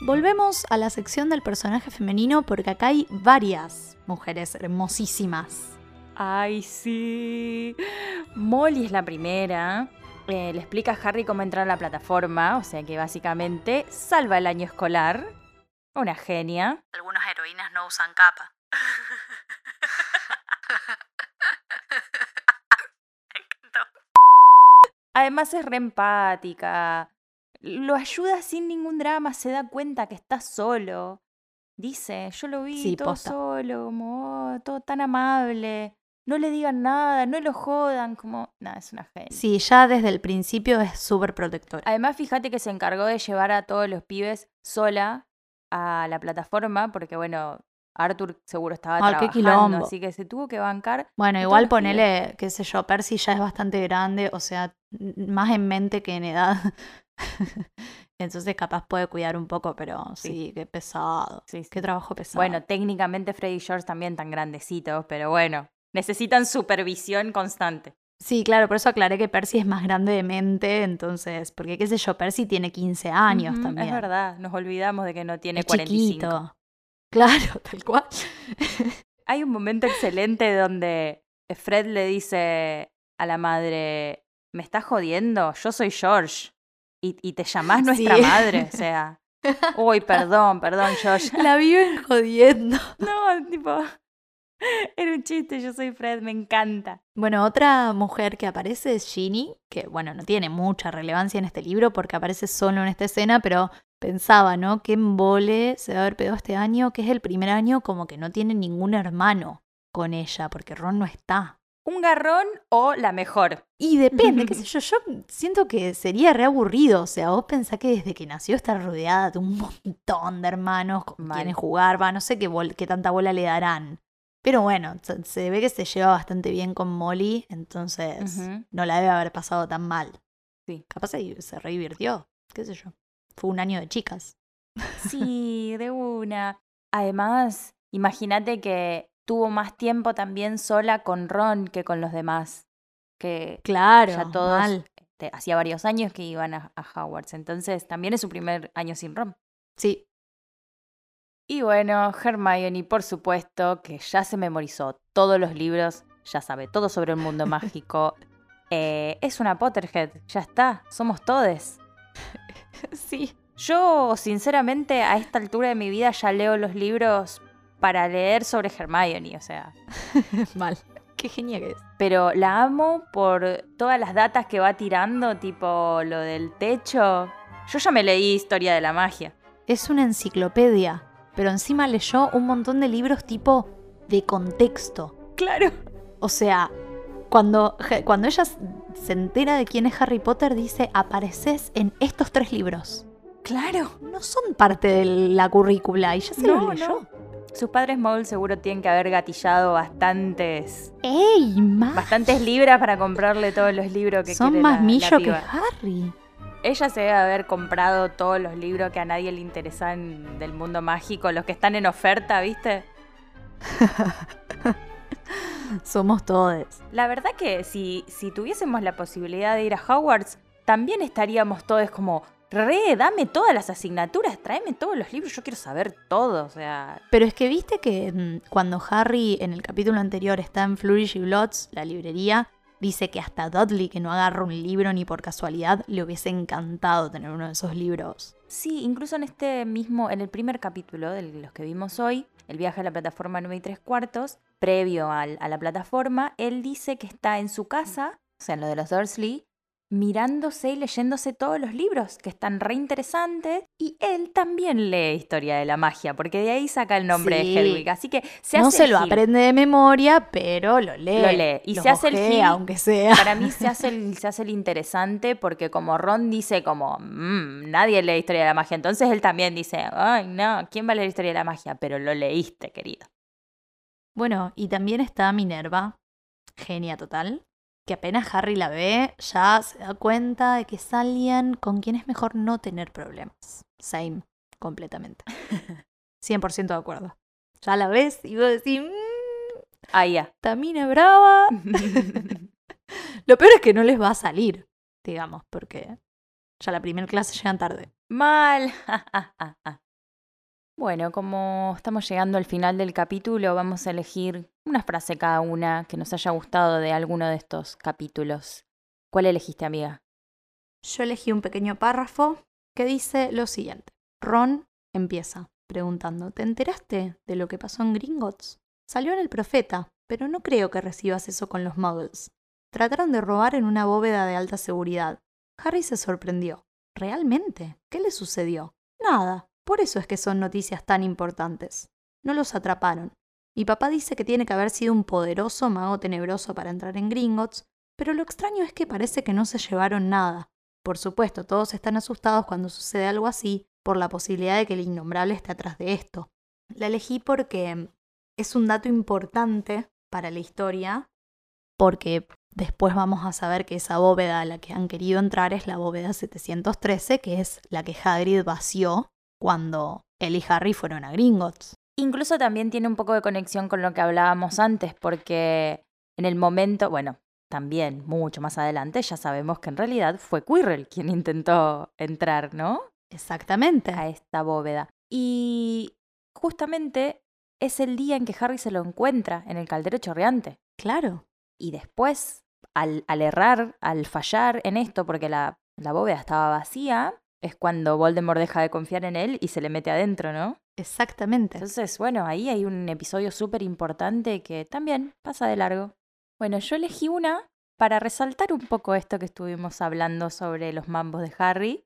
Volvemos a la sección del personaje femenino porque acá hay varias mujeres hermosísimas. ¡Ay, sí! Molly es la primera. Eh, le explica a Harry cómo entrar a la plataforma, o sea que básicamente salva el año escolar. Una genia. Algunas heroínas no usan capa. Además es re empática. Lo ayuda sin ningún drama, se da cuenta que está solo. Dice, yo lo vi Sí, todo posta. solo, como "Oh, todo tan amable. No le digan nada, no lo jodan, como, nada, es una genia. Sí, ya desde el principio es súper protectora. Además, fíjate que se encargó de llevar a todos los pibes sola a la plataforma, porque bueno, Arthur seguro estaba qué trabajando, así que se tuvo que bancar. Bueno, igual pibes. ponele, qué sé yo, Percy ya es bastante grande, o sea, más en mente que en edad. Entonces capaz puede cuidar un poco, pero Sí. sí, qué pesado. Sí, sí. Qué trabajo pesado. Bueno, técnicamente Freddy y George también tan grandecitos, pero bueno, necesitan supervisión constante. Sí, claro, por eso aclaré que Percy es más grande de mente, entonces, porque qué sé yo, Percy tiene 15 años también. Es verdad, nos olvidamos de que no tiene Es 45. chiquito. Claro, tal cual. Hay un momento excelente donde Fred le dice a la madre, me estás jodiendo, yo soy George. Y, y te llamás nuestra Sí. madre, o sea. Uy, perdón, perdón, George. La viven jodiendo. No, tipo, era un chiste, yo soy Fred, me encanta. Bueno, otra mujer que aparece es Ginny, que bueno, no tiene mucha relevancia en este libro porque aparece solo en esta escena, pero pensaba, ¿no? Qué embole se va a haber pegado este año, que es el primer año como que no tiene ningún hermano con ella, porque Ron no está. ¿Un garrón o la mejor? Y depende, qué sé yo, yo siento que sería re aburrido, o sea, vos pensás que desde que nació está rodeada de un montón de hermanos con Mal. quienes jugar, va, no sé qué, qué tanta bola le darán. Pero bueno, se, se ve que se lleva bastante bien con Molly, entonces no la debe haber pasado tan mal. Sí. Capaz se, se re divirtió, qué sé yo. Fue un año de chicas. Sí, de una. Además, imagínate que tuvo más tiempo también sola con Ron que con los demás. Que Claro, ya todos mal. este, hacía varios años que iban a, a Hogwarts. Entonces también es su primer año sin Ron. Sí, Y bueno, Hermione, por supuesto, que ya se memorizó todos los libros, ya sabe todo sobre el mundo mágico. Eh, es una Potterhead, ya está, somos todes. sí. Yo, sinceramente, a esta altura de mi vida ya leo los libros para leer sobre Hermione, o sea. mal. Qué genia que es. Pero la amo por todas las datas que va tirando, tipo lo del techo. Yo ya me leí Historia de la Magia. Es una enciclopedia, pero encima leyó un montón de libros tipo de contexto. Claro. O sea, cuando, cuando ella se entera de quién es Harry Potter, dice, apareces en estos tres libros. Claro. No son parte de la currícula y ya se No, los leyó. Sus padres Maul seguro tienen que haber gatillado bastantes, ¡Ey, más! bastantes libras para comprarle todos los libros que Son quiere más la- la millo que. Harry. Ella se debe haber comprado todos los libros que a nadie le interesan del mundo mágico, los que están en oferta, ¿viste? Somos todos. La verdad que si, si tuviésemos la posibilidad de ir a Hogwarts, también estaríamos todos como, re, dame todas las asignaturas, tráeme todos los libros, yo quiero saber todo, o sea... Pero es que viste que mm, cuando Harry en el capítulo anterior está en Flourish y Bloods, la librería, dice que hasta Dudley, que no agarra un libro ni por casualidad, le hubiese encantado tener uno de esos libros. Sí, incluso en este mismo, en el primer capítulo de los que vimos hoy, el viaje a la plataforma 9 y 3 cuartos, previo a la plataforma, él dice que está en su casa, o sea, en lo de los Dursley, mirándose y leyéndose todos los libros, que están re interesantes, y él también lee Historia de la Magia, porque de ahí saca el nombre Sí. de Hedwig, así que se no hace se el lo gil. aprende de memoria, pero lo lee. Lo lee. Y se hace el gil. aunque sea. Para mí se hace, el, se hace el interesante porque como Ron dice como, "Mm, nadie lee Historia de la Magia, entonces él también dice, ay no, ¿quién va a leer Historia de la Magia? Pero lo leíste, querido. Bueno, y también está Minerva, genia total, que apenas Harry la ve, ya se da cuenta de que es alguien con quien es mejor no tener problemas. Same, completamente. 100% de acuerdo. Ya la ves y vos decís, mmm, Ah, ya. Tamina brava. Lo peor es que no les va a salir, digamos, porque ya la primera clase llegan tarde. Mal. bueno, como estamos llegando al final del capítulo, vamos a elegir una frase cada una que nos haya gustado de alguno de estos capítulos. ¿Cuál elegiste, amiga? Yo elegí un pequeño párrafo que dice lo siguiente. Ron empieza. preguntando, ¿te enteraste de lo que pasó en Gringotts? Salió en el profeta, pero no creo que recibas eso con los muggles. Trataron de robar en una bóveda de alta seguridad. Harry se sorprendió. ¿Realmente? ¿Qué le sucedió? Nada. Por eso es que son noticias tan importantes. No los atraparon. Mi papá dice que tiene que haber sido un poderoso mago tenebroso para entrar en Gringotts, pero lo extraño es que parece que no se llevaron nada. Por supuesto, todos están asustados cuando sucede algo así, por la posibilidad de que el innombrable esté atrás de esto. La elegí porque es un dato importante para la historia, porque después vamos a saber que esa bóveda a la que han querido entrar es la bóveda 713, que es la que Hagrid vació cuando él y Harry fueron a Gringotts. Incluso también tiene un poco de conexión con lo que hablábamos antes, porque en el momento, bueno, también mucho más adelante ya sabemos que en realidad fue Quirrell quien intentó entrar, ¿no? Exactamente. A esta bóveda. Y justamente es el día en que Harry se lo encuentra en el caldero chorreante. Claro. Y después, al, al errar, al fallar en esto, porque la, la bóveda estaba vacía, es cuando Voldemort deja de confiar en él y se le mete adentro, ¿no? Exactamente. Entonces, bueno, ahí hay un episodio súper importante que también pasa de largo. Bueno, yo elegí una para resaltar un poco esto que estuvimos hablando sobre los mambos de Harry.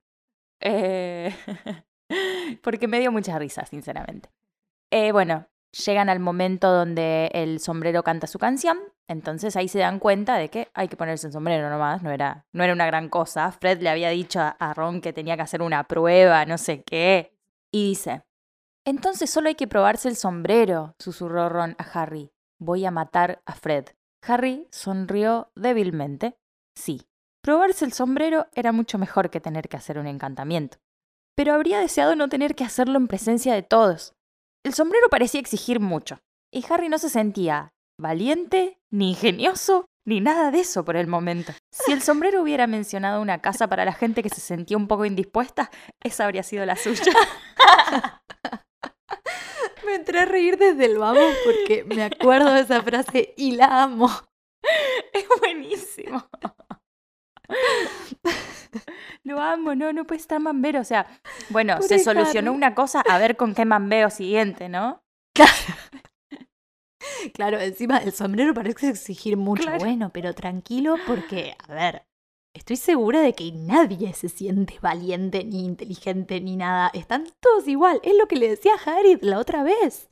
Eh, porque me dio mucha risa, sinceramente. Eh, bueno, llegan al momento donde el sombrero canta su canción, entonces ahí se dan cuenta de que hay que ponerse el sombrero nomás, no era, no era una gran cosa. Fred le había dicho a, Ron que tenía que hacer una prueba, no sé qué, y dice, entonces solo hay que probarse el sombrero, susurró Ron a Harry. Voy a matar a Fred. Harry sonrió débilmente. Sí, probarse el sombrero era mucho mejor que tener que hacer un encantamiento. Pero habría deseado no tener que hacerlo en presencia de todos. El sombrero parecía exigir mucho, y Harry no se sentía valiente, ni ingenioso, ni nada de eso por el momento. Si el sombrero hubiera mencionado una casa para la gente que se sentía un poco indispuesta, esa habría sido la suya. Me entré a reír desde el vamos porque me acuerdo de esa frase y la amo. Es buenísimo. Lo amo, no, no puede estar mambero. O sea, bueno, Pobre se solucionó Harry. una cosa, a ver con qué mambeo siguiente, ¿no? Claro, encima el sombrero parece exigir mucho. Claro. Bueno, pero tranquilo porque, a ver, estoy segura de que nadie se siente valiente, ni inteligente, ni nada. Están todos igual. Es lo que le decía a Harry la otra vez.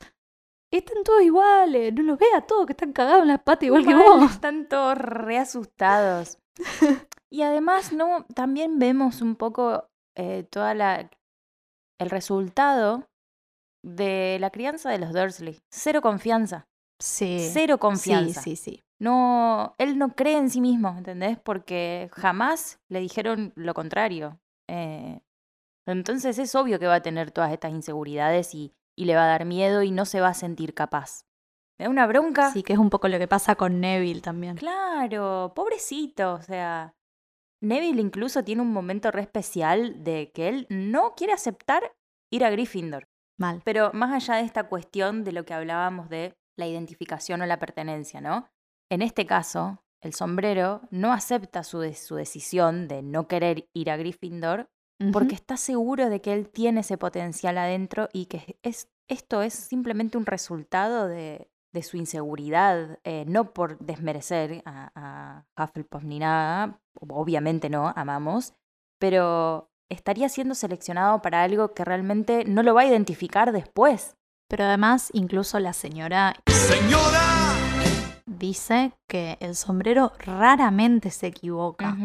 Están todos iguales. No los ve a todos que están cagados en las patas igual que vos. Están todos re asustados. y además, no, también vemos un poco eh, toda la el resultado de la crianza de los Dursley. Cero confianza. Sí. Cero confianza. Sí, sí, sí. No, él no cree en sí mismo, ¿entendés? Porque jamás le dijeron lo contrario. Eh, entonces es obvio que va a tener todas estas inseguridades y, y le va a dar miedo y no se va a sentir capaz. Me da una bronca. Sí, que es un poco lo que pasa con Neville también. Claro, pobrecito, o sea. Neville incluso tiene un momento re especial de que él no quiere aceptar ir a Gryffindor. Mal. Pero más allá de esta cuestión de lo que hablábamos de la identificación o la pertenencia, ¿no? En este caso, el sombrero no acepta su, de- su decisión de no querer ir a Gryffindor porque está seguro de que él tiene ese potencial adentro y que es, esto es simplemente un resultado de, de su inseguridad, eh, no por desmerecer a, a Hufflepuff ni nada, obviamente no, amamos, pero estaría siendo seleccionado para algo que realmente no lo va a identificar después. Pero además, incluso la señora Señora, dice que el sombrero raramente se equivoca.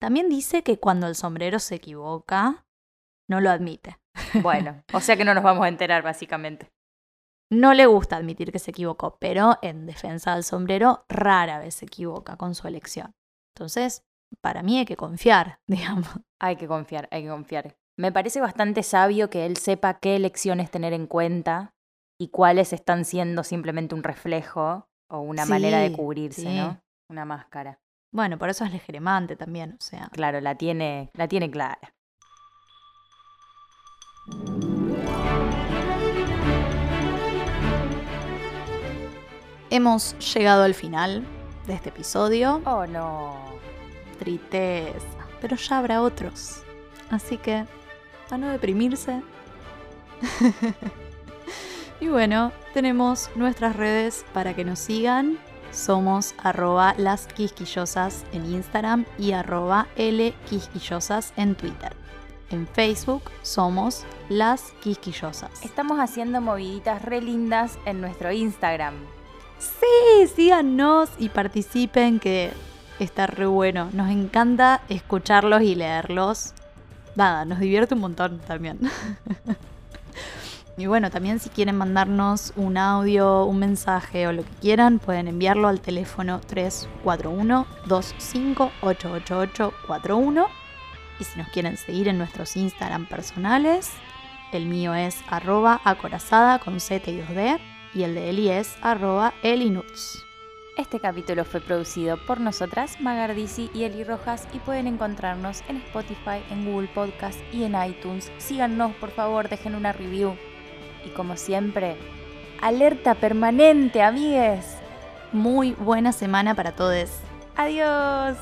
También dice que cuando el sombrero se equivoca, no lo admite. Bueno, o sea que no nos vamos a enterar básicamente. No le gusta admitir que se equivocó, pero en defensa del sombrero rara vez se equivoca con su elección. Entonces, para mí hay que confiar, digamos. Hay que confiar, hay que confiar. Me parece bastante sabio que él sepa qué elecciones tener en cuenta y cuáles están siendo simplemente un reflejo o una manera de cubrirse, sí. ¿no? Una máscara. Bueno, por eso es legeremante también, o sea. Claro, la tiene, la tiene clara. Hemos llegado al final de este episodio. Oh, no. Tristeza. Pero ya habrá otros. Así que, a no deprimirse, y bueno, tenemos nuestras redes para que nos sigan. Somos arroba las quisquillosas en Instagram y arroba L quisquillosas en Twitter. En Facebook somos las quisquillosas. Estamos haciendo moviditas re lindas en nuestro Instagram. Sí, síganos y participen que está re bueno. Nos encanta escucharlos y leerlos. Nada, nos divierte un montón también. y bueno, también si quieren mandarnos un audio, un mensaje o lo que quieran, pueden enviarlo al teléfono 341-25888841. Y si nos quieren seguir en nuestros Instagram personales, el mío es arroba acorazada con Z y 2D y el de Eli es arroba elinuts. Este capítulo fue producido por nosotras, Magardisi y Eli Rojas, y pueden encontrarnos en Spotify, en Google Podcast y en iTunes. Síganos, por favor, dejen una review. Y como siempre, alerta permanente, amigues. Muy buena semana para todos. Adiós.